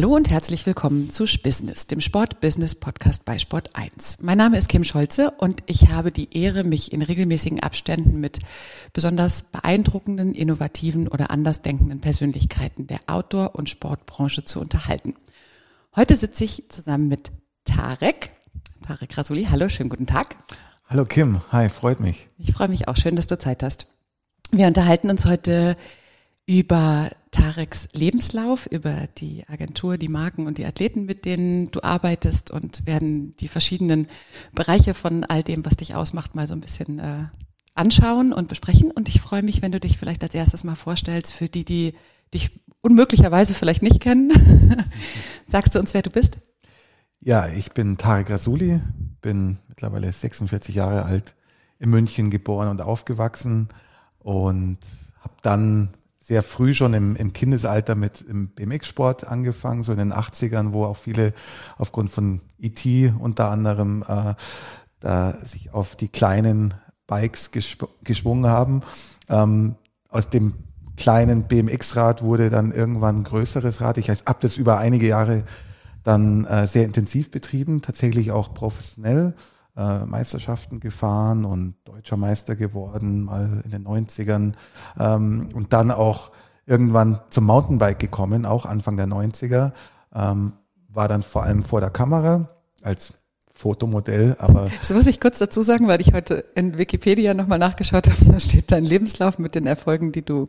Hallo und herzlich willkommen zu Business, dem Sport-Business-Podcast bei Sport 1. Mein Name ist Kim Scholze und ich habe die Ehre, mich in regelmäßigen Abständen mit besonders beeindruckenden, innovativen oder andersdenkenden Persönlichkeiten der Outdoor- und Sportbranche zu unterhalten. Heute sitze ich zusammen mit Tarek. Tarek Rasuli, hallo, schönen guten Tag. Hallo Kim, hi, freut mich. Ich freue mich auch, schön, dass du Zeit hast. Wir unterhalten uns heute über Tareks Lebenslauf, über die Agentur, die Marken und die Athleten, mit denen du arbeitest und werden die verschiedenen Bereiche von all dem, was dich ausmacht, mal so ein bisschen äh, anschauen und besprechen. Und ich freue mich, wenn du dich vielleicht als erstes mal vorstellst für die, die dich unmöglicherweise vielleicht nicht kennen. Sagst du uns, wer du bist? Ja, ich bin Tarek Rasuli, bin mittlerweile 46 Jahre alt, in München geboren und aufgewachsen und habe dann sehr früh schon im, im Kindesalter mit im BMX-Sport angefangen, so in den 80ern, wo auch viele aufgrund von ET unter anderem äh, da sich auf die kleinen Bikes gesp geschwungen haben. Ähm, aus dem kleinen BMX-Rad wurde dann irgendwann ein größeres Rad. Ich habe das über einige Jahre dann äh, sehr intensiv betrieben, tatsächlich auch professionell. Äh, Meisterschaften gefahren und deutscher Meister geworden, mal in den 90ern. Ähm, und dann auch irgendwann zum Mountainbike gekommen, auch Anfang der 90er. Ähm, war dann vor allem vor der Kamera als Fotomodell, aber. Das muss ich kurz dazu sagen, weil ich heute in Wikipedia nochmal nachgeschaut habe. Da steht dein Lebenslauf mit den Erfolgen, die du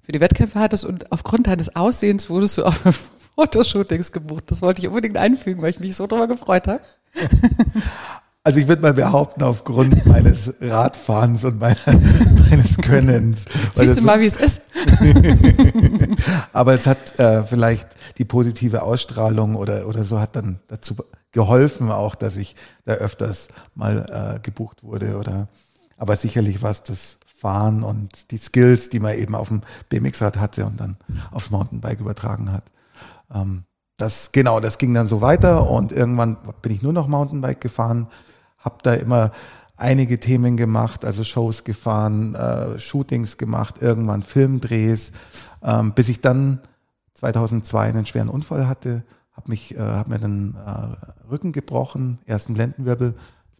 für die Wettkämpfe hattest und aufgrund deines Aussehens wurdest du auf Fotoshootings gebucht. Das wollte ich unbedingt einfügen, weil ich mich so drüber gefreut habe. Also ich würde mal behaupten, aufgrund meines Radfahrens und meiner, meines Könnens. Siehst du mal, wie es ist. Aber es hat äh, vielleicht die positive Ausstrahlung oder, oder so hat dann dazu geholfen auch, dass ich da öfters mal äh, gebucht wurde oder, aber sicherlich war es das Fahren und die Skills, die man eben auf dem BMX-Rad hatte und dann aufs Mountainbike übertragen hat. Ähm, das, genau, das ging dann so weiter und irgendwann bin ich nur noch Mountainbike gefahren habe da immer einige Themen gemacht, also Shows gefahren, äh, Shootings gemacht, irgendwann Filmdrehs, ähm, bis ich dann 2002 einen schweren Unfall hatte, habe mich, äh, habe mir den äh, Rücken gebrochen, ersten Lendenwirbel,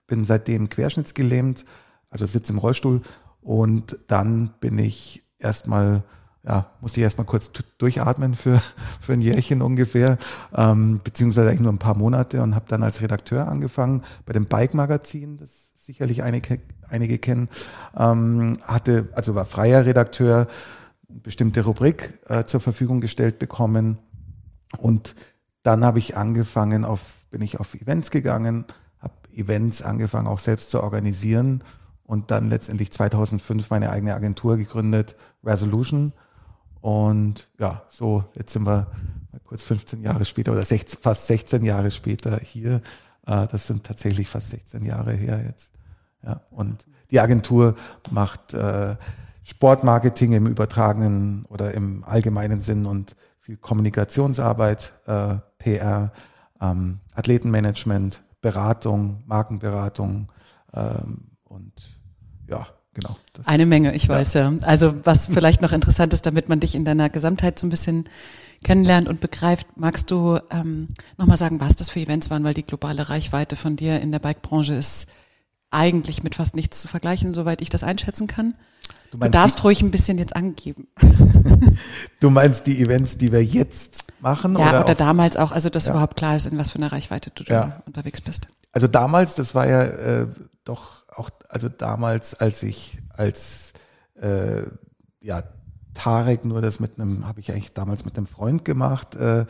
bin seitdem querschnittsgelähmt, also sitze im Rollstuhl. Und dann bin ich erstmal ja, musste ich erstmal kurz durchatmen für, für ein Jährchen ungefähr, ähm, beziehungsweise eigentlich nur ein paar Monate und habe dann als Redakteur angefangen bei dem Bike-Magazin, das sicherlich einige, einige kennen, ähm, hatte, also war freier Redakteur, bestimmte Rubrik äh, zur Verfügung gestellt bekommen. Und dann habe ich angefangen auf, bin ich auf Events gegangen, habe Events angefangen auch selbst zu organisieren und dann letztendlich 2005 meine eigene Agentur gegründet, Resolution und ja, so, jetzt sind wir kurz 15 Jahre später oder 16, fast 16 Jahre später hier. Äh, das sind tatsächlich fast 16 Jahre her jetzt. Ja, und die Agentur macht äh, Sportmarketing im übertragenen oder im allgemeinen Sinn und viel Kommunikationsarbeit, äh, PR, ähm, Athletenmanagement, Beratung, Markenberatung ähm, und ja, genau. Eine Menge, ich weiß ja. ja. Also was vielleicht noch interessant ist, damit man dich in deiner Gesamtheit so ein bisschen kennenlernt und begreift, magst du ähm, nochmal sagen, was das für Events waren, weil die globale Reichweite von dir in der Bike-Branche ist eigentlich mit fast nichts zu vergleichen, soweit ich das einschätzen kann. Du, du darfst ruhig ein bisschen jetzt angeben. du meinst die Events, die wir jetzt machen? Ja, oder, oder damals auch, also dass ja. überhaupt klar ist, in was für einer Reichweite du ja. unterwegs bist. Also damals, das war ja äh, doch auch, also damals, als ich als äh, ja Tarek nur das mit einem, habe ich eigentlich damals mit einem Freund gemacht, äh,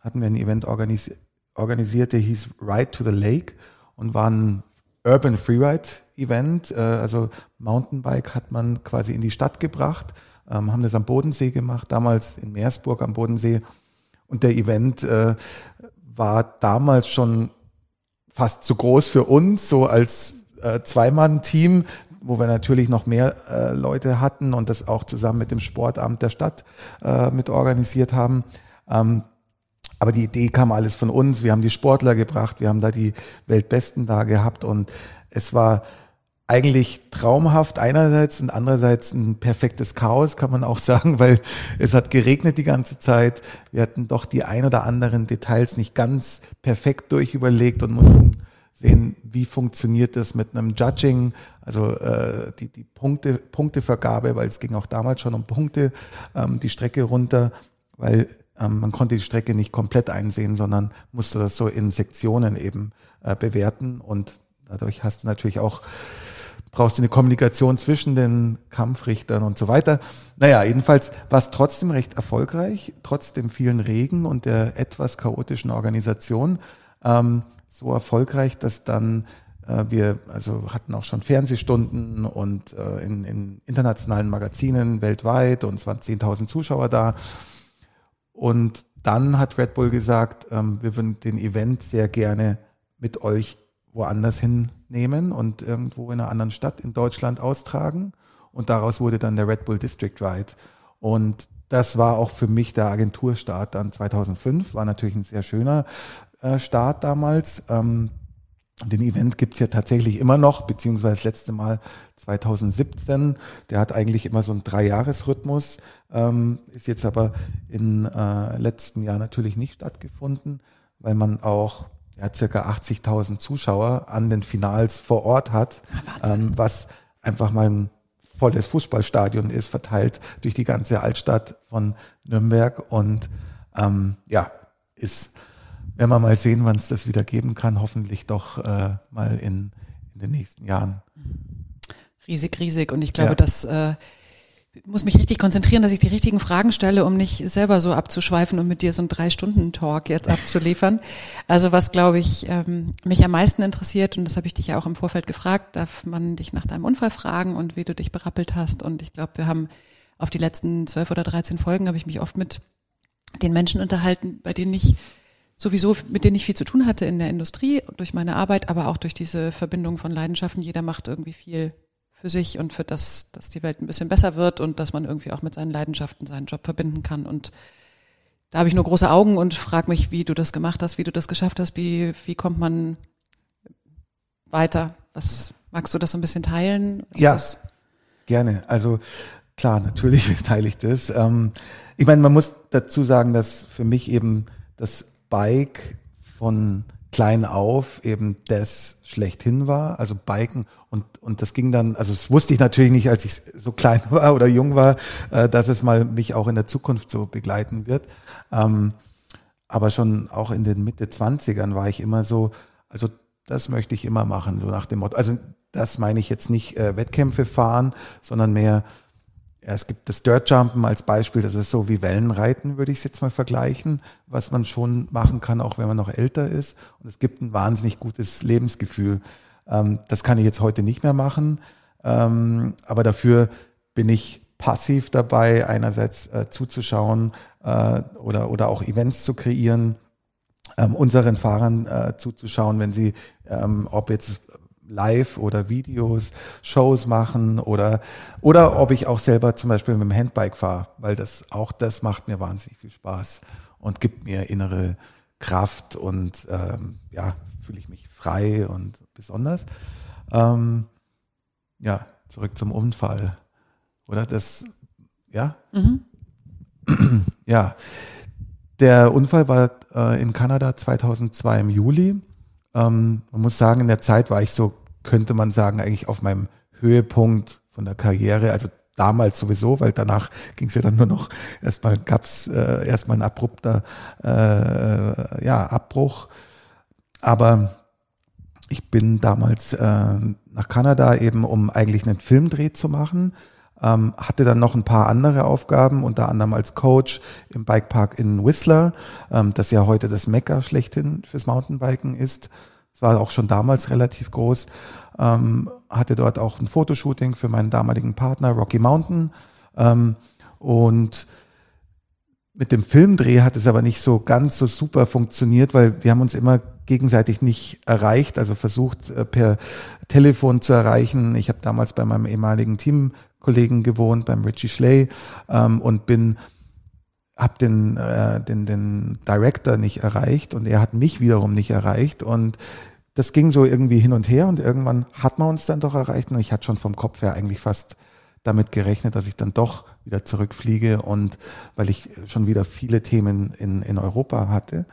hatten wir ein Event organisi organisiert, der hieß Ride to the Lake und war ein Urban Freeride Event, äh, also Mountainbike hat man quasi in die Stadt gebracht, ähm, haben das am Bodensee gemacht, damals in Meersburg am Bodensee. Und der Event äh, war damals schon fast zu groß für uns, so als äh, Zweimann-Team, wo wir natürlich noch mehr äh, Leute hatten und das auch zusammen mit dem Sportamt der Stadt äh, mit organisiert haben. Ähm, aber die Idee kam alles von uns. Wir haben die Sportler gebracht, wir haben da die Weltbesten da gehabt und es war eigentlich traumhaft einerseits und andererseits ein perfektes Chaos, kann man auch sagen, weil es hat geregnet die ganze Zeit. Wir hatten doch die ein oder anderen Details nicht ganz perfekt durchüberlegt und mussten sehen, wie funktioniert das mit einem Judging, also äh, die, die Punkte, Punktevergabe, weil es ging auch damals schon um Punkte, ähm, die Strecke runter, weil ähm, man konnte die Strecke nicht komplett einsehen, sondern musste das so in Sektionen eben äh, bewerten und dadurch hast du natürlich auch brauchst du eine Kommunikation zwischen den Kampfrichtern und so weiter. Naja, jedenfalls war es trotzdem recht erfolgreich, trotz dem vielen Regen und der etwas chaotischen Organisation. Ähm, so erfolgreich, dass dann äh, wir also hatten auch schon Fernsehstunden und äh, in, in internationalen Magazinen weltweit und es waren 10.000 Zuschauer da. Und dann hat Red Bull gesagt, ähm, wir würden den Event sehr gerne mit euch woanders hinnehmen und irgendwo in einer anderen Stadt in Deutschland austragen. Und daraus wurde dann der Red Bull District Ride. Und das war auch für mich der Agenturstart dann 2005. War natürlich ein sehr schöner Start damals. Ähm, den Event gibt's ja tatsächlich immer noch, beziehungsweise das letzte Mal 2017. Der hat eigentlich immer so einen Dreijahresrhythmus, ähm, ist jetzt aber in äh, letzten Jahr natürlich nicht stattgefunden, weil man auch ja, circa 80.000 Zuschauer an den Finals vor Ort hat, ähm, was einfach mal ein volles Fußballstadion ist, verteilt durch die ganze Altstadt von Nürnberg und ähm, ja, ist, wenn wir mal sehen, wann es das wieder geben kann, hoffentlich doch äh, mal in, in den nächsten Jahren. Riesig, riesig. Und ich glaube, ja. dass äh, muss mich richtig konzentrieren, dass ich die richtigen Fragen stelle, um nicht selber so abzuschweifen und mit dir so einen Drei-Stunden-Talk jetzt abzuliefern. Also was, glaube ich, ähm, mich am meisten interessiert, und das habe ich dich ja auch im Vorfeld gefragt, darf man dich nach deinem Unfall fragen und wie du dich berappelt hast. Und ich glaube, wir haben auf die letzten zwölf oder dreizehn Folgen, habe ich mich oft mit den Menschen unterhalten, bei denen ich sowieso, mit denen ich viel zu tun hatte in der Industrie, durch meine Arbeit, aber auch durch diese Verbindung von Leidenschaften. Jeder macht irgendwie viel für sich und für das, dass die Welt ein bisschen besser wird und dass man irgendwie auch mit seinen Leidenschaften seinen Job verbinden kann. Und da habe ich nur große Augen und frage mich, wie du das gemacht hast, wie du das geschafft hast, wie, wie kommt man weiter? Was magst du das so ein bisschen teilen? Ist ja, gerne. Also klar, natürlich teile ich das. Ähm, ich meine, man muss dazu sagen, dass für mich eben das Bike von klein auf eben das schlechthin war, also Biken und und das ging dann, also das wusste ich natürlich nicht, als ich so klein war oder jung war, äh, dass es mal mich auch in der Zukunft so begleiten wird. Ähm, aber schon auch in den Mitte 20ern war ich immer so, also das möchte ich immer machen, so nach dem Motto. Also das meine ich jetzt nicht äh, Wettkämpfe fahren, sondern mehr es gibt das Dirtjumpen als Beispiel, das ist so wie Wellenreiten, würde ich es jetzt mal vergleichen, was man schon machen kann, auch wenn man noch älter ist. Und es gibt ein wahnsinnig gutes Lebensgefühl. Ähm, das kann ich jetzt heute nicht mehr machen, ähm, aber dafür bin ich passiv dabei, einerseits äh, zuzuschauen äh, oder, oder auch Events zu kreieren, ähm, unseren Fahrern äh, zuzuschauen, wenn sie, ob jetzt live oder Videos, Shows machen oder, oder ob ich auch selber zum Beispiel mit dem Handbike fahre, weil das, auch das macht mir wahnsinnig viel Spaß und gibt mir innere Kraft und ähm, ja, fühle ich mich frei und besonders. Ähm, ja, zurück zum Unfall. Oder das, ja? Mhm. Ja, der Unfall war äh, in Kanada 2002 im Juli. Ähm, man muss sagen, in der Zeit war ich so, könnte man sagen, eigentlich auf meinem Höhepunkt von der Karriere. Also damals sowieso, weil danach ging es ja dann nur noch, erstmal gab es äh, erstmal ein abrupter äh, ja, Abbruch. Aber ich bin damals äh, nach Kanada eben, um eigentlich einen Filmdreh zu machen. Ähm, hatte dann noch ein paar andere Aufgaben, unter anderem als Coach im Bikepark in Whistler, ähm, das ja heute das Mekka schlechthin fürs Mountainbiken ist. Es war auch schon damals relativ groß. Ähm, hatte dort auch ein Fotoshooting für meinen damaligen Partner Rocky Mountain. Ähm, und mit dem Filmdreh hat es aber nicht so ganz so super funktioniert, weil wir haben uns immer gegenseitig nicht erreicht, also versucht äh, per Telefon zu erreichen. Ich habe damals bei meinem ehemaligen Teamkollegen gewohnt, beim Richie Schley ähm, und bin habe den, äh, den den Director nicht erreicht und er hat mich wiederum nicht erreicht und das ging so irgendwie hin und her und irgendwann hat man uns dann doch erreicht und ich hatte schon vom Kopf her eigentlich fast damit gerechnet, dass ich dann doch wieder zurückfliege und weil ich schon wieder viele Themen in, in Europa hatte,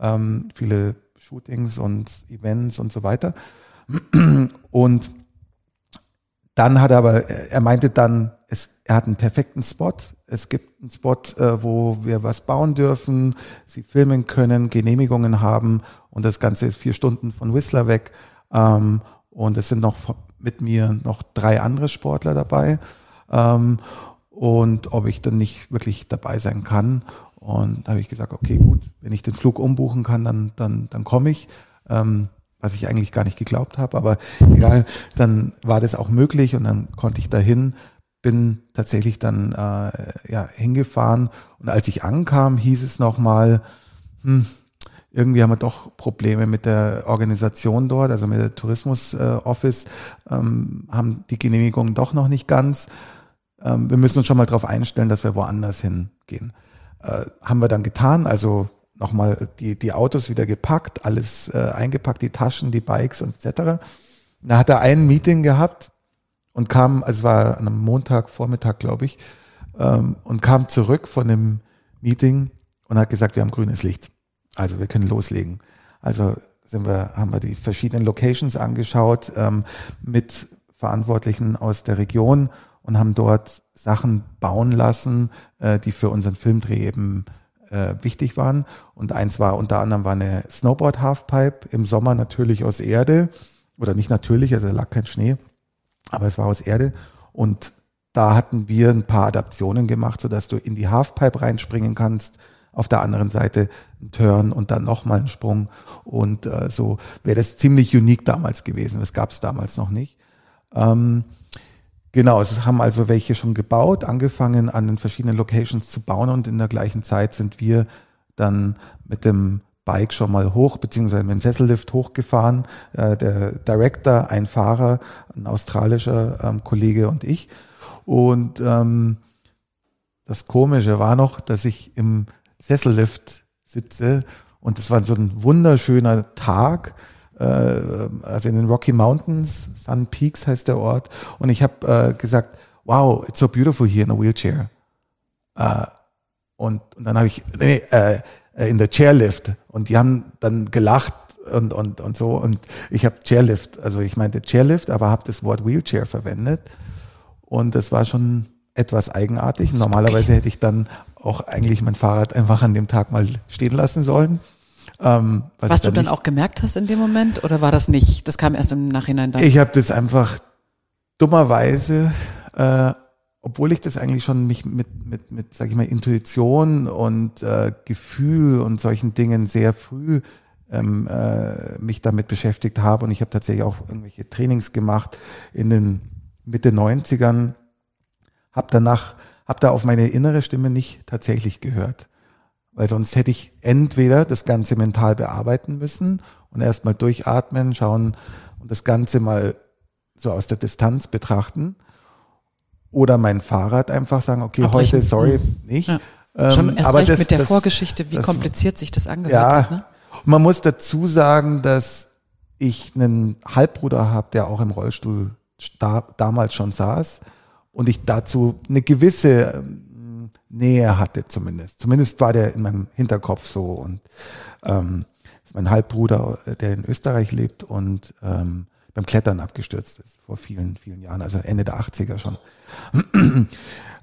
ähm, viele Shootings und Events und so weiter. Und dann hat er aber, er meinte dann, es, er hat einen perfekten Spot. Es gibt einen Spot, äh, wo wir was bauen dürfen, sie filmen können, Genehmigungen haben und das Ganze ist vier Stunden von Whistler weg. Ähm, und es sind noch mit mir noch drei andere Sportler dabei. Ähm, und ob ich dann nicht wirklich dabei sein kann. Und da habe ich gesagt, okay, gut, wenn ich den Flug umbuchen kann, dann, dann, dann komme ich. Ähm, was ich eigentlich gar nicht geglaubt habe, aber egal, dann war das auch möglich und dann konnte ich dahin, bin tatsächlich dann äh, ja hingefahren und als ich ankam, hieß es nochmal, hm, irgendwie haben wir doch Probleme mit der Organisation dort, also mit der Tourismus äh, Office, ähm, haben die Genehmigungen doch noch nicht ganz. Ähm, wir müssen uns schon mal darauf einstellen, dass wir woanders hingehen. Äh, haben wir dann getan, also nochmal die, die Autos wieder gepackt, alles äh, eingepackt, die Taschen, die Bikes und etc. Da hat er ein Meeting gehabt und kam, also es war an einem Montag, Vormittag, glaube ich, ähm, und kam zurück von dem Meeting und hat gesagt, wir haben grünes Licht. Also wir können loslegen. Also sind wir, haben wir die verschiedenen Locations angeschaut ähm, mit Verantwortlichen aus der Region und haben dort Sachen bauen lassen, äh, die für unseren Filmdreh eben äh, wichtig waren. Und eins war unter anderem war eine Snowboard Halfpipe im Sommer natürlich aus Erde oder nicht natürlich, also lag kein Schnee, aber es war aus Erde und da hatten wir ein paar Adaptionen gemacht, so dass du in die Halfpipe reinspringen kannst, auf der anderen Seite ein Turn und dann nochmal einen Sprung. Und äh, so wäre das ziemlich unique damals gewesen. Das gab es damals noch nicht. Ähm, genau, es haben also welche schon gebaut, angefangen an den verschiedenen Locations zu bauen und in der gleichen Zeit sind wir dann mit dem Bike schon mal hoch, beziehungsweise mit dem Sessellift hochgefahren. Äh, der Director, ein Fahrer, ein australischer ähm, Kollege und ich. Und ähm, das Komische war noch, dass ich im Sessellift sitze und es war so ein wunderschöner Tag, also in den Rocky Mountains, Sun Peaks heißt der Ort und ich habe äh, gesagt, wow, it's so beautiful here in a wheelchair. Äh, und, und dann habe ich, nee, äh, in der Chairlift und die haben dann gelacht und, und, und so und ich habe Chairlift, also ich meinte Chairlift, aber habe das Wort Wheelchair verwendet und das war schon etwas eigenartig. Normalerweise hätte ich dann auch eigentlich mein Fahrrad einfach an dem Tag mal stehen lassen sollen. Ähm, was, du dann, auch gemerkt hast in dem Moment oder war das nicht? Das kam erst im Nachhinein dann. Ich habe das einfach dummerweise, äh, obwohl ich das eigentlich schon mich mit mit mit sag ich mal Intuition und äh, Gefühl und solchen Dingen sehr früh ähm, äh, mich damit beschäftigt habe und ich habe tatsächlich auch irgendwelche Trainings gemacht in den Mitte 90ern, habe danach habe da auf meine innere Stimme nicht tatsächlich gehört. Weil sonst hätte ich entweder das Ganze mental bearbeiten müssen und erstmal durchatmen, schauen und das Ganze mal so aus der Distanz betrachten. Oder mein Fahrrad einfach sagen, okay, Abbrechen. heute, sorry, mhm. nicht. Ja. Schon ähm, erst aber recht das, mit der das, Vorgeschichte, wie das, kompliziert sich das angehört ja, hat. Ne? Man muss dazu sagen, dass ich einen Halbbruder habe, der auch im Rollstuhl da, damals schon saß und ich dazu eine gewisse ähm, Nähe hatte zumindest. Zumindest war der in meinem Hinterkopf so und ähm, ist mein Halbbruder, der in Österreich lebt und ähm, beim Klettern abgestürzt ist vor vielen, vielen Jahren, also Ende der 80er schon.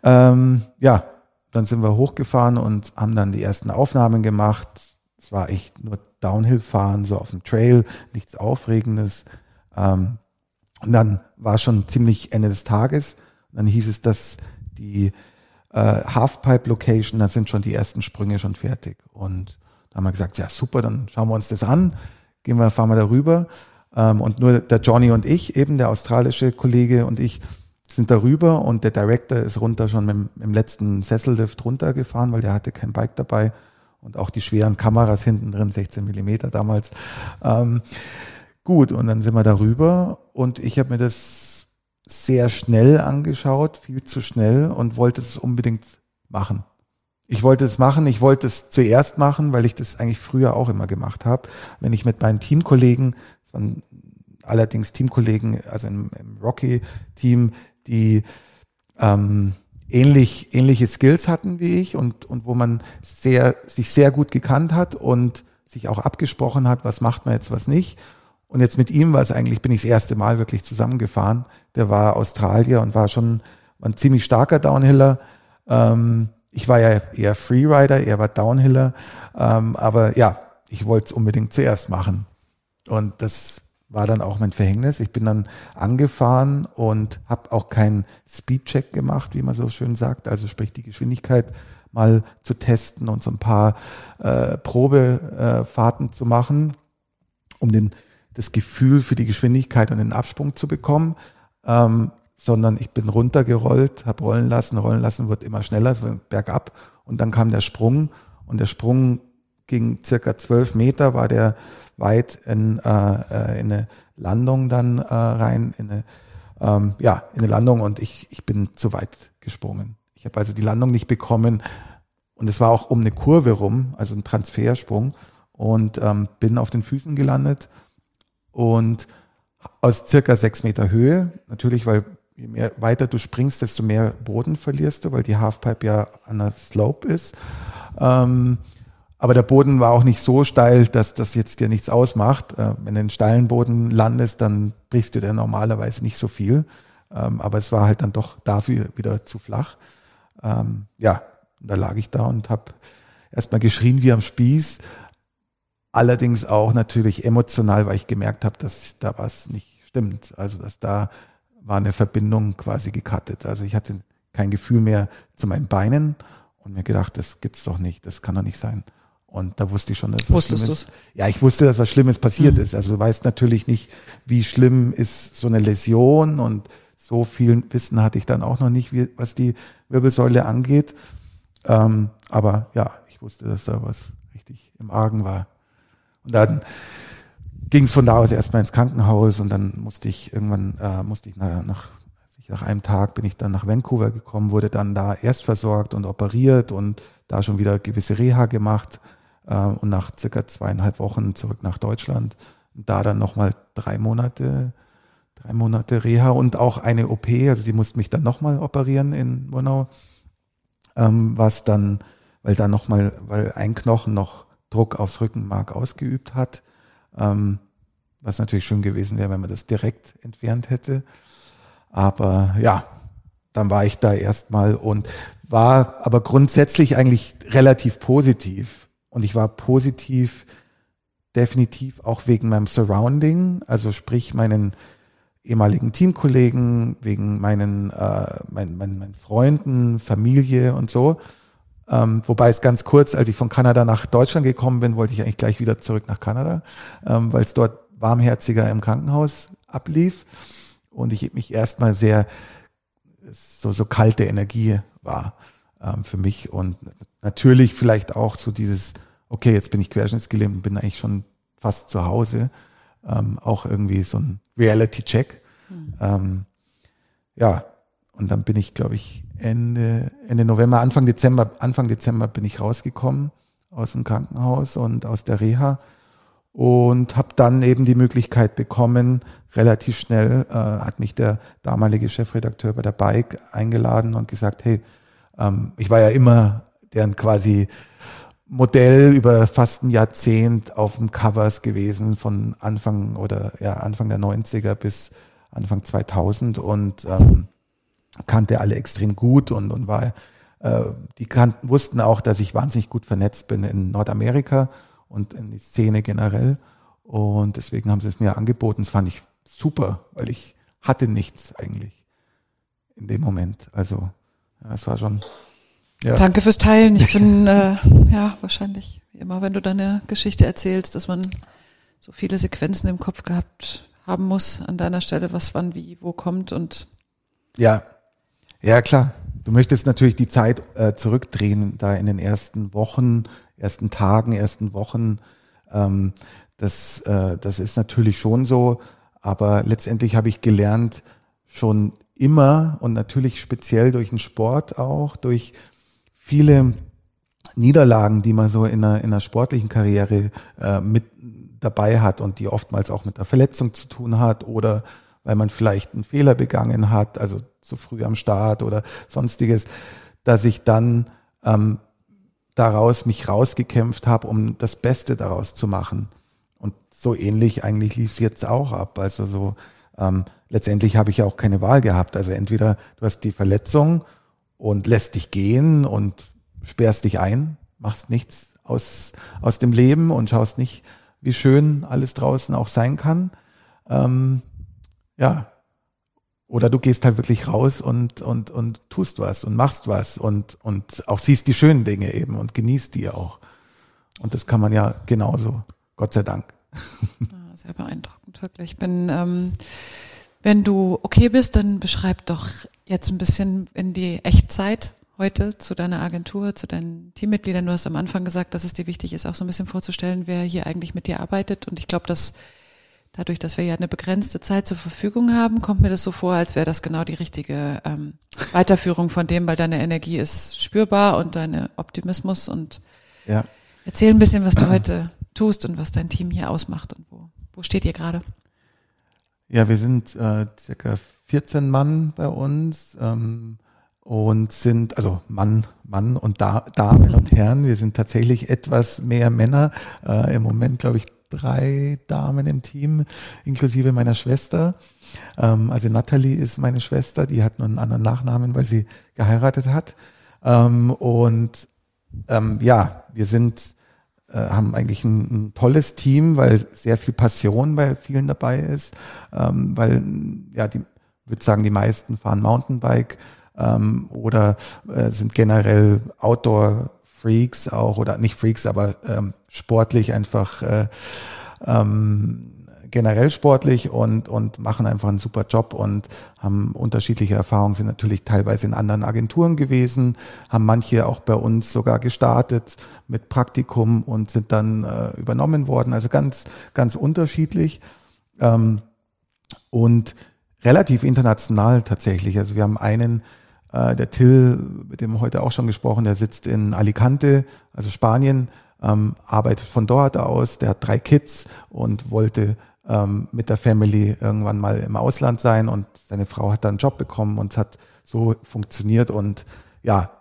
ähm, ja, dann sind wir hochgefahren und haben dann die ersten Aufnahmen gemacht. Es war echt nur Downhill-Fahren, so auf dem Trail, nichts Aufregendes. Ähm, und dann war schon ziemlich Ende des Tages dann hieß es, dass die äh, Halfpipe-Location, da sind schon die ersten Sprünge schon fertig. Und da haben wir gesagt, ja super, dann schauen wir uns das an, gehen wir, fahren wir darüber. Ähm, und nur der Johnny und ich, eben der australische Kollege und ich, sind darüber und der Director ist runter schon mit, dem letzten Sessellift runtergefahren, weil der hatte kein Bike dabei und auch die schweren Kameras hinten drin, 16 Millimeter damals. Ähm, gut, und dann sind wir darüber und ich habe mir das sehr schnell angeschaut, viel zu schnell und wollte es unbedingt machen. Ich wollte es machen, ich wollte es zuerst machen, weil ich das eigentlich früher auch immer gemacht habe. Wenn ich mit meinen Teamkollegen allerdings Teamkollegen, also im, im Rocky-Team, die ähm, ähnlich, ähnliche Skills hatten wie ich und, und wo man sehr, sich sehr gut gekannt hat und sich auch abgesprochen hat, was macht man jetzt, was nicht. Und jetzt mit ihm war es eigentlich, bin ich das erste Mal wirklich zusammengefahren. Der war Australier und war schon ein ziemlich starker Downhiller. Ähm, ich war ja eher Freerider, er war Downhiller. Ähm, aber ja, ich wollte es unbedingt zuerst machen. Und das war dann auch mein Verhängnis. Ich bin dann angefahren und habe auch keinen Speedcheck gemacht, wie man so schön sagt, also sprich die Geschwindigkeit mal zu testen und so ein paar äh, Probefahrten zu machen, um den, das Gefühl für die Geschwindigkeit und den Absprung zu bekommen, ähm, sondern ich bin runtergerollt, habe rollen lassen, rollen lassen wird immer schneller, es bergab. Und dann kam der Sprung. Und der Sprung ging circa zwölf Meter, war der weit in, äh, äh, in eine Landung dann äh, rein, in eine, ähm, ja, in eine Landung. Und ich, ich bin zu weit gesprungen. Ich habe also die Landung nicht bekommen. Und es war auch um eine Kurve rum, also ein Transfersprung. Und ähm, bin auf den Füßen gelandet und aus circa sechs Meter Höhe, natürlich, weil je mehr weiter du springst, desto mehr Boden verlierst du, weil die Halfpipe ja an der Slope ist. Ähm, aber der Boden war auch nicht so steil, dass das jetzt dir nichts ausmacht. Äh, wenn du in steilen Boden landest, dann brichst du dir normalerweise nicht so viel. Ähm, aber es war halt dann doch dafür wieder zu flach. Ähm, ja, da lag ich da und habe erstmal geschrien wie am Spieß. Allerdings auch natürlich emotional, weil ich gemerkt habe, dass da was nicht stimmt. Also dass da war eine Verbindung quasi gekattet. Also ich hatte kein Gefühl mehr zu meinen Beinen und mir gedacht, das gibt's doch nicht, das kann doch nicht sein. Und da wusste ich schon, dass was Wusstest Schlimmes, ja, ich wusste, dass was Schlimmes passiert mhm. ist. Also du weißt natürlich nicht, wie schlimm ist so eine Läsion und so viel Wissen hatte ich dann auch noch nicht, wie, was die Wirbelsäule angeht. Ähm, aber ja, ich wusste, dass da was richtig im Argen war. Und dann ging es von da aus erstmal ins Krankenhaus und dann musste ich irgendwann, äh, musste ich nach, nach, nach einem Tag bin ich dann nach Vancouver gekommen, wurde dann da erst versorgt und operiert und da schon wieder gewisse Reha gemacht äh, und nach circa zweieinhalb Wochen zurück nach Deutschland. Und da dann nochmal drei Monate, drei Monate Reha und auch eine OP, also die musste mich dann nochmal operieren in Murnau, ähm, was dann, weil da nochmal, weil ein Knochen noch Druck aufs Rückenmark ausgeübt hat, ähm, was natürlich schön gewesen wäre, wenn man das direkt entfernt hätte. Aber ja, dann war ich da erstmal und war aber grundsätzlich eigentlich relativ positiv. Und ich war positiv definitiv auch wegen meinem Surrounding, also sprich meinen ehemaligen Teamkollegen, wegen meinen, äh, mein, mein, meinen Freunden, Familie und so. Ähm, wobei es ganz kurz, als ich von Kanada nach Deutschland gekommen bin, wollte ich eigentlich gleich wieder zurück nach Kanada, ähm, weil es dort warmherziger im Krankenhaus ablief und ich mich erstmal sehr so, so kalte Energie war ähm, für mich und natürlich vielleicht auch so dieses, okay, jetzt bin ich querschnittsgelähmt und bin eigentlich schon fast zu Hause. Ähm, auch irgendwie so ein Reality-Check. Mhm. Ja, und dann bin ich, glaube ich, Ende, Ende November, Anfang Dezember, Anfang Dezember bin ich rausgekommen aus dem Krankenhaus und aus der Reha und habe dann eben die Möglichkeit bekommen, relativ schnell äh, hat mich der damalige Chefredakteur bei der Bike eingeladen und gesagt, hey, ähm, ich war ja immer deren quasi Modell über fast ein Jahrzehnt auf dem Covers gewesen von Anfang oder ja Anfang der 90er bis Anfang 2000 und ähm, kannte alle extrem gut und, und war äh, die kannten, wussten auch, dass ich wahnsinnig gut vernetzt bin in Nordamerika und in die Szene generell und deswegen haben sie es mir angeboten. Das fand ich super, weil ich hatte nichts eigentlich in dem Moment. Also ja, es war schon. Ja. Danke fürs Teilen. Ich bin äh, ja wahrscheinlich wie immer, wenn du deine Geschichte erzählst, dass man so viele Sequenzen im Kopf gehabt haben muss an deiner Stelle, was wann wie wo kommt und ja, ja klar. Du möchtest natürlich die Zeit äh, zurückdrehen, da in den ersten Wochen, ersten Tagen, ersten Wochen. Ähm, das, äh, das ist natürlich schon so. Aber letztendlich habe ich gelernt, schon immer und natürlich speziell durch den Sport auch, durch viele Niederlagen, die man so in einer, in einer sportlichen Karriere äh, mit dabei hat und die oftmals auch mit einer Verletzung zu tun hat oder weil man vielleicht einen Fehler begangen hat, also zu früh am Start oder sonstiges, dass ich dann ähm, daraus mich rausgekämpft habe, um das Beste daraus zu machen. Und so ähnlich eigentlich lief es jetzt auch ab. Also so ähm, letztendlich habe ich ja auch keine Wahl gehabt. Also entweder du hast die Verletzung und lässt dich gehen und sperrst dich ein, machst nichts aus, aus dem Leben und schaust nicht, wie schön alles draußen auch sein kann. Ähm, ja. Oder du gehst halt wirklich raus und, und, und tust was und machst was und, und auch siehst die schönen Dinge eben und genießt die auch. Und das kann man ja genauso, Gott sei Dank. Ja, sehr beeindruckend, wirklich. Ich bin, ähm, wenn du okay bist, dann beschreib doch jetzt ein bisschen in die Echtzeit heute zu deiner Agentur, zu deinen Teammitgliedern. Du hast am Anfang gesagt, dass es dir wichtig ist, auch so ein bisschen vorzustellen, wer hier eigentlich mit dir arbeitet. Und ich glaube, dass dadurch, dass wir ja eine begrenzte Zeit zur Verfügung haben, kommt mir das so vor, als wäre das genau die richtige ähm, Weiterführung von dem, weil deine Energie ist spürbar und deine Optimismus und ja. erzähl ein bisschen, was du heute tust und was dein Team hier ausmacht und wo, wo steht ihr gerade? Ja, wir sind äh, circa 14 Mann bei uns. Ähm, und sind, also Mann, Mann und da, Damen und Herren, wir sind tatsächlich etwas mehr Männer. Äh, Im Moment, glaube ich, drei Damen im Team, inklusive meiner Schwester. Ähm, also Natalie ist meine Schwester, die hat nur einen anderen Nachnamen, weil sie geheiratet hat. Ähm, und ähm, ja, wir sind, äh, haben eigentlich ein, ein, tolles Team, weil sehr viel Passion bei vielen dabei ist, ähm, weil ja, die, würde sagen, die meisten fahren Mountainbike ähm, oder äh, sind generell Outdoor-Freaks auch oder nicht Freaks, aber ähm, sportlich einfach äh, ähm, generell sportlich und, und machen einfach einen super Job und haben unterschiedliche Erfahrungen, sind natürlich teilweise in anderen Agenturen gewesen, haben manche auch bei uns sogar gestartet mit Praktikum und sind dann äh, übernommen worden. Also ganz, ganz unterschiedlich. Ähm, und relativ international tatsächlich. Also wir haben einen äh, der Till, mit dem heute auch schon gesprochen, der sitzt in Alicante, also Spanien, ähm, arbeitet von dort aus, der hat drei Kids und wollte ähm, mit der Family irgendwann mal im Ausland sein und seine Frau hat dann einen Job bekommen und es hat so funktioniert und ja,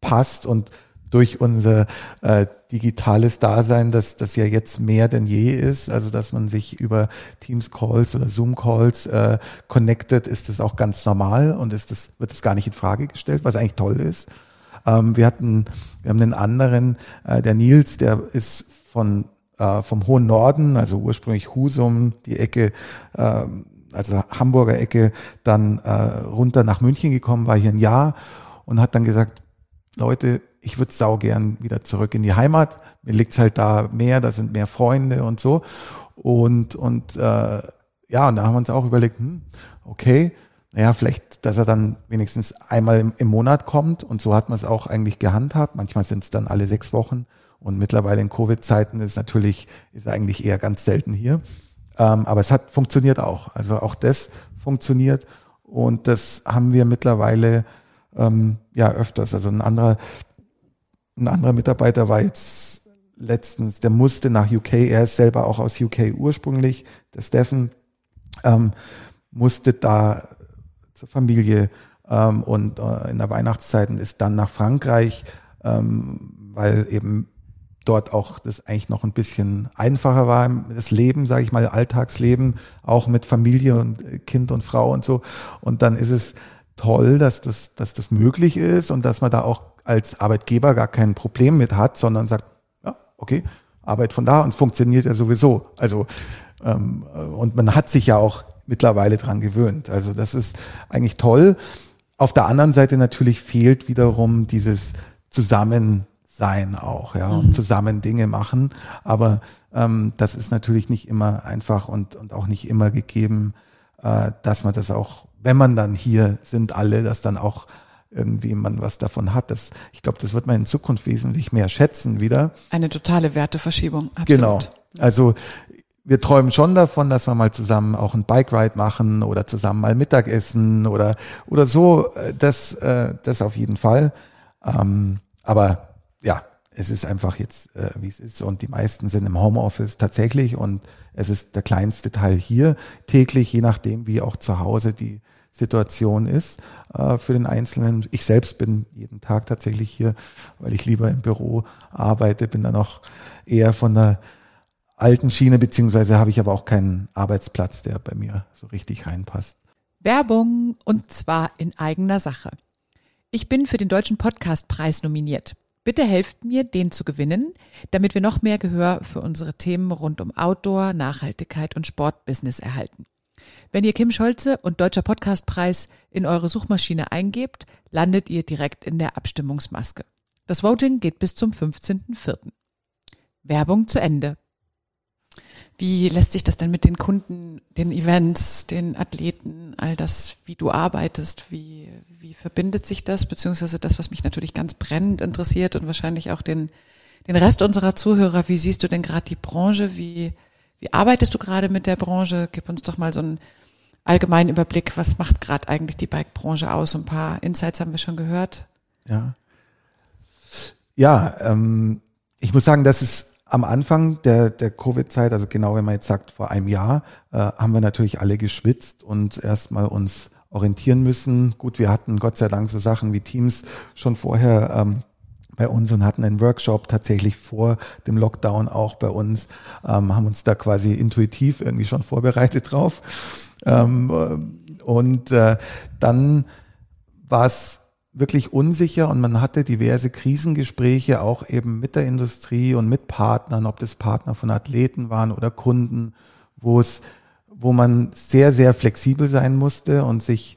passt und durch unser äh, digitales Dasein, dass das ja jetzt mehr denn je ist, also dass man sich über Teams Calls oder Zoom Calls äh, connected, ist das auch ganz normal und ist das wird das gar nicht in Frage gestellt, was eigentlich toll ist. Ähm, wir hatten, wir haben einen anderen, äh, der Nils, der ist von äh, vom hohen Norden, also ursprünglich Husum, die Ecke. Äh, also Hamburger Ecke, dann äh, runter nach München gekommen, war hier ein Jahr und hat dann gesagt, Leute, ich würde sau gern wieder zurück in die Heimat. Mir liegt's halt da mehr, da sind mehr Freunde und so. Und, und äh, ja, und da haben wir uns auch überlegt, hm, okay, naja, vielleicht, dass er dann wenigstens einmal im, im Monat kommt. Und so hat man es auch eigentlich gehandhabt. Manchmal sind es dann alle sechs Wochen. Und mittlerweile in Covid-Zeiten ist natürlich, ist eigentlich eher ganz selten hier. Ähm, aber es hat funktioniert auch. Also auch das funktioniert. Und das haben wir mittlerweile ähm, ja öfters. Also ein anderer ein anderer Mitarbeiter war jetzt letztens, der musste nach UK, er ist selber auch aus UK ursprünglich, der Steffen, ähm, musste da zur Familie ähm, und äh, in der Weihnachtszeit ist dann nach Frankreich, ähm, weil eben dort auch das eigentlich noch ein bisschen einfacher war, das Leben, sage ich mal, Alltagsleben, auch mit Familie und Kind und Frau und so. Und dann ist es toll, dass das, dass das möglich ist und dass man da auch als Arbeitgeber gar kein Problem mit hat, sondern sagt, ja, okay, Arbeit von da und es funktioniert ja sowieso. Also ähm, und man hat sich ja auch mittlerweile dran gewöhnt. Also das ist eigentlich toll. Auf der anderen Seite natürlich fehlt wiederum dieses Zusammensein auch, ja, und mhm. zusammen Dinge machen. Aber ähm, das ist natürlich nicht immer einfach und, und auch nicht immer gegeben, äh, dass man das auch, wenn man dann hier sind alle, dass dann auch irgendwie man was davon hat. Das, ich glaube, das wird man in Zukunft wesentlich mehr schätzen wieder. Eine totale Werteverschiebung. Absolut. Genau. Also wir träumen schon davon, dass wir mal zusammen auch ein Bike Ride machen oder zusammen mal Mittagessen oder oder so. Das äh, das auf jeden Fall. Ähm, aber ja, es ist einfach jetzt, äh, wie es ist. Und die meisten sind im Homeoffice tatsächlich. Und es ist der kleinste Teil hier täglich, je nachdem, wie auch zu Hause die Situation ist äh, für den Einzelnen. Ich selbst bin jeden Tag tatsächlich hier, weil ich lieber im Büro arbeite, bin dann auch eher von der alten Schiene, beziehungsweise habe ich aber auch keinen Arbeitsplatz, der bei mir so richtig reinpasst. Werbung und zwar in eigener Sache. Ich bin für den Deutschen Podcastpreis nominiert. Bitte helft mir, den zu gewinnen, damit wir noch mehr Gehör für unsere Themen rund um Outdoor, Nachhaltigkeit und Sportbusiness erhalten. Wenn ihr Kim Scholze und Deutscher Podcastpreis in eure Suchmaschine eingebt, landet ihr direkt in der Abstimmungsmaske. Das Voting geht bis zum 15.04. Werbung zu Ende. Wie lässt sich das denn mit den Kunden, den Events, den Athleten, all das, wie du arbeitest, wie, wie verbindet sich das, beziehungsweise das, was mich natürlich ganz brennend interessiert und wahrscheinlich auch den, den Rest unserer Zuhörer, wie siehst du denn gerade die Branche, wie, wie arbeitest du gerade mit der Branche? Gib uns doch mal so einen allgemeinen Überblick, was macht gerade eigentlich die Bike-Branche aus? Ein paar Insights haben wir schon gehört. Ja, ja ähm, ich muss sagen, dass es am Anfang der, der Covid-Zeit, also genau wenn man jetzt sagt vor einem Jahr, äh, haben wir natürlich alle geschwitzt und erstmal uns orientieren müssen. Gut, wir hatten Gott sei Dank so Sachen wie Teams schon vorher ähm, bei uns und hatten einen Workshop tatsächlich vor dem Lockdown auch bei uns, ähm, haben uns da quasi intuitiv irgendwie schon vorbereitet drauf. Ähm, und äh, dann war es wirklich unsicher und man hatte diverse Krisengespräche auch eben mit der Industrie und mit Partnern, ob das Partner von Athleten waren oder Kunden, wo es, wo man sehr, sehr flexibel sein musste und sich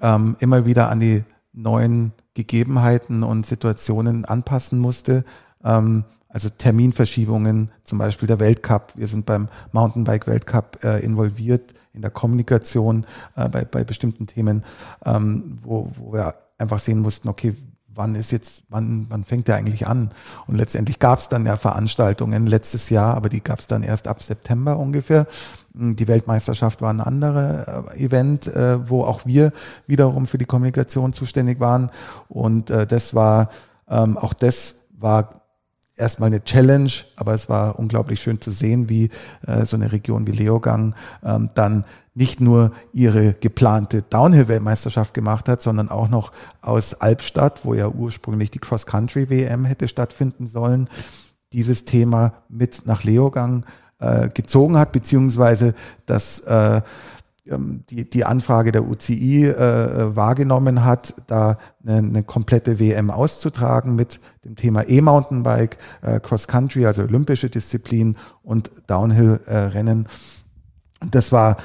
ähm, immer wieder an die neuen Gegebenheiten und Situationen anpassen musste. Ähm, also Terminverschiebungen, zum Beispiel der Weltcup. Wir sind beim Mountainbike-Weltcup äh, involviert in der Kommunikation äh, bei, bei bestimmten Themen, ähm, wo, wo wir einfach sehen mussten, okay, wann ist jetzt, wann, wann fängt der eigentlich an? Und letztendlich gab es dann ja Veranstaltungen letztes Jahr, aber die gab es dann erst ab September ungefähr. Die Weltmeisterschaft war ein anderer äh, Event, äh, wo auch wir wiederum für die Kommunikation zuständig waren. Und äh, das war, ähm, auch das war erstmal eine Challenge, aber es war unglaublich schön zu sehen, wie so eine Region wie Leogang ähm, dann nicht nur ihre geplante Downhill-Weltmeisterschaft gemacht hat, sondern auch noch aus Albstadt, wo ja ursprünglich die Cross-Country-WM hätte stattfinden sollen, dieses Thema mit nach Leogang äh, gezogen hat, beziehungsweise das äh, ähm, die, die Anfrage der UCI äh, wahrgenommen hat, da eine, eine komplette WM auszutragen mit dem Thema E-Mountainbike, äh, Cross Country, also olympische Disziplin und Downhill-Rennen. Äh, das war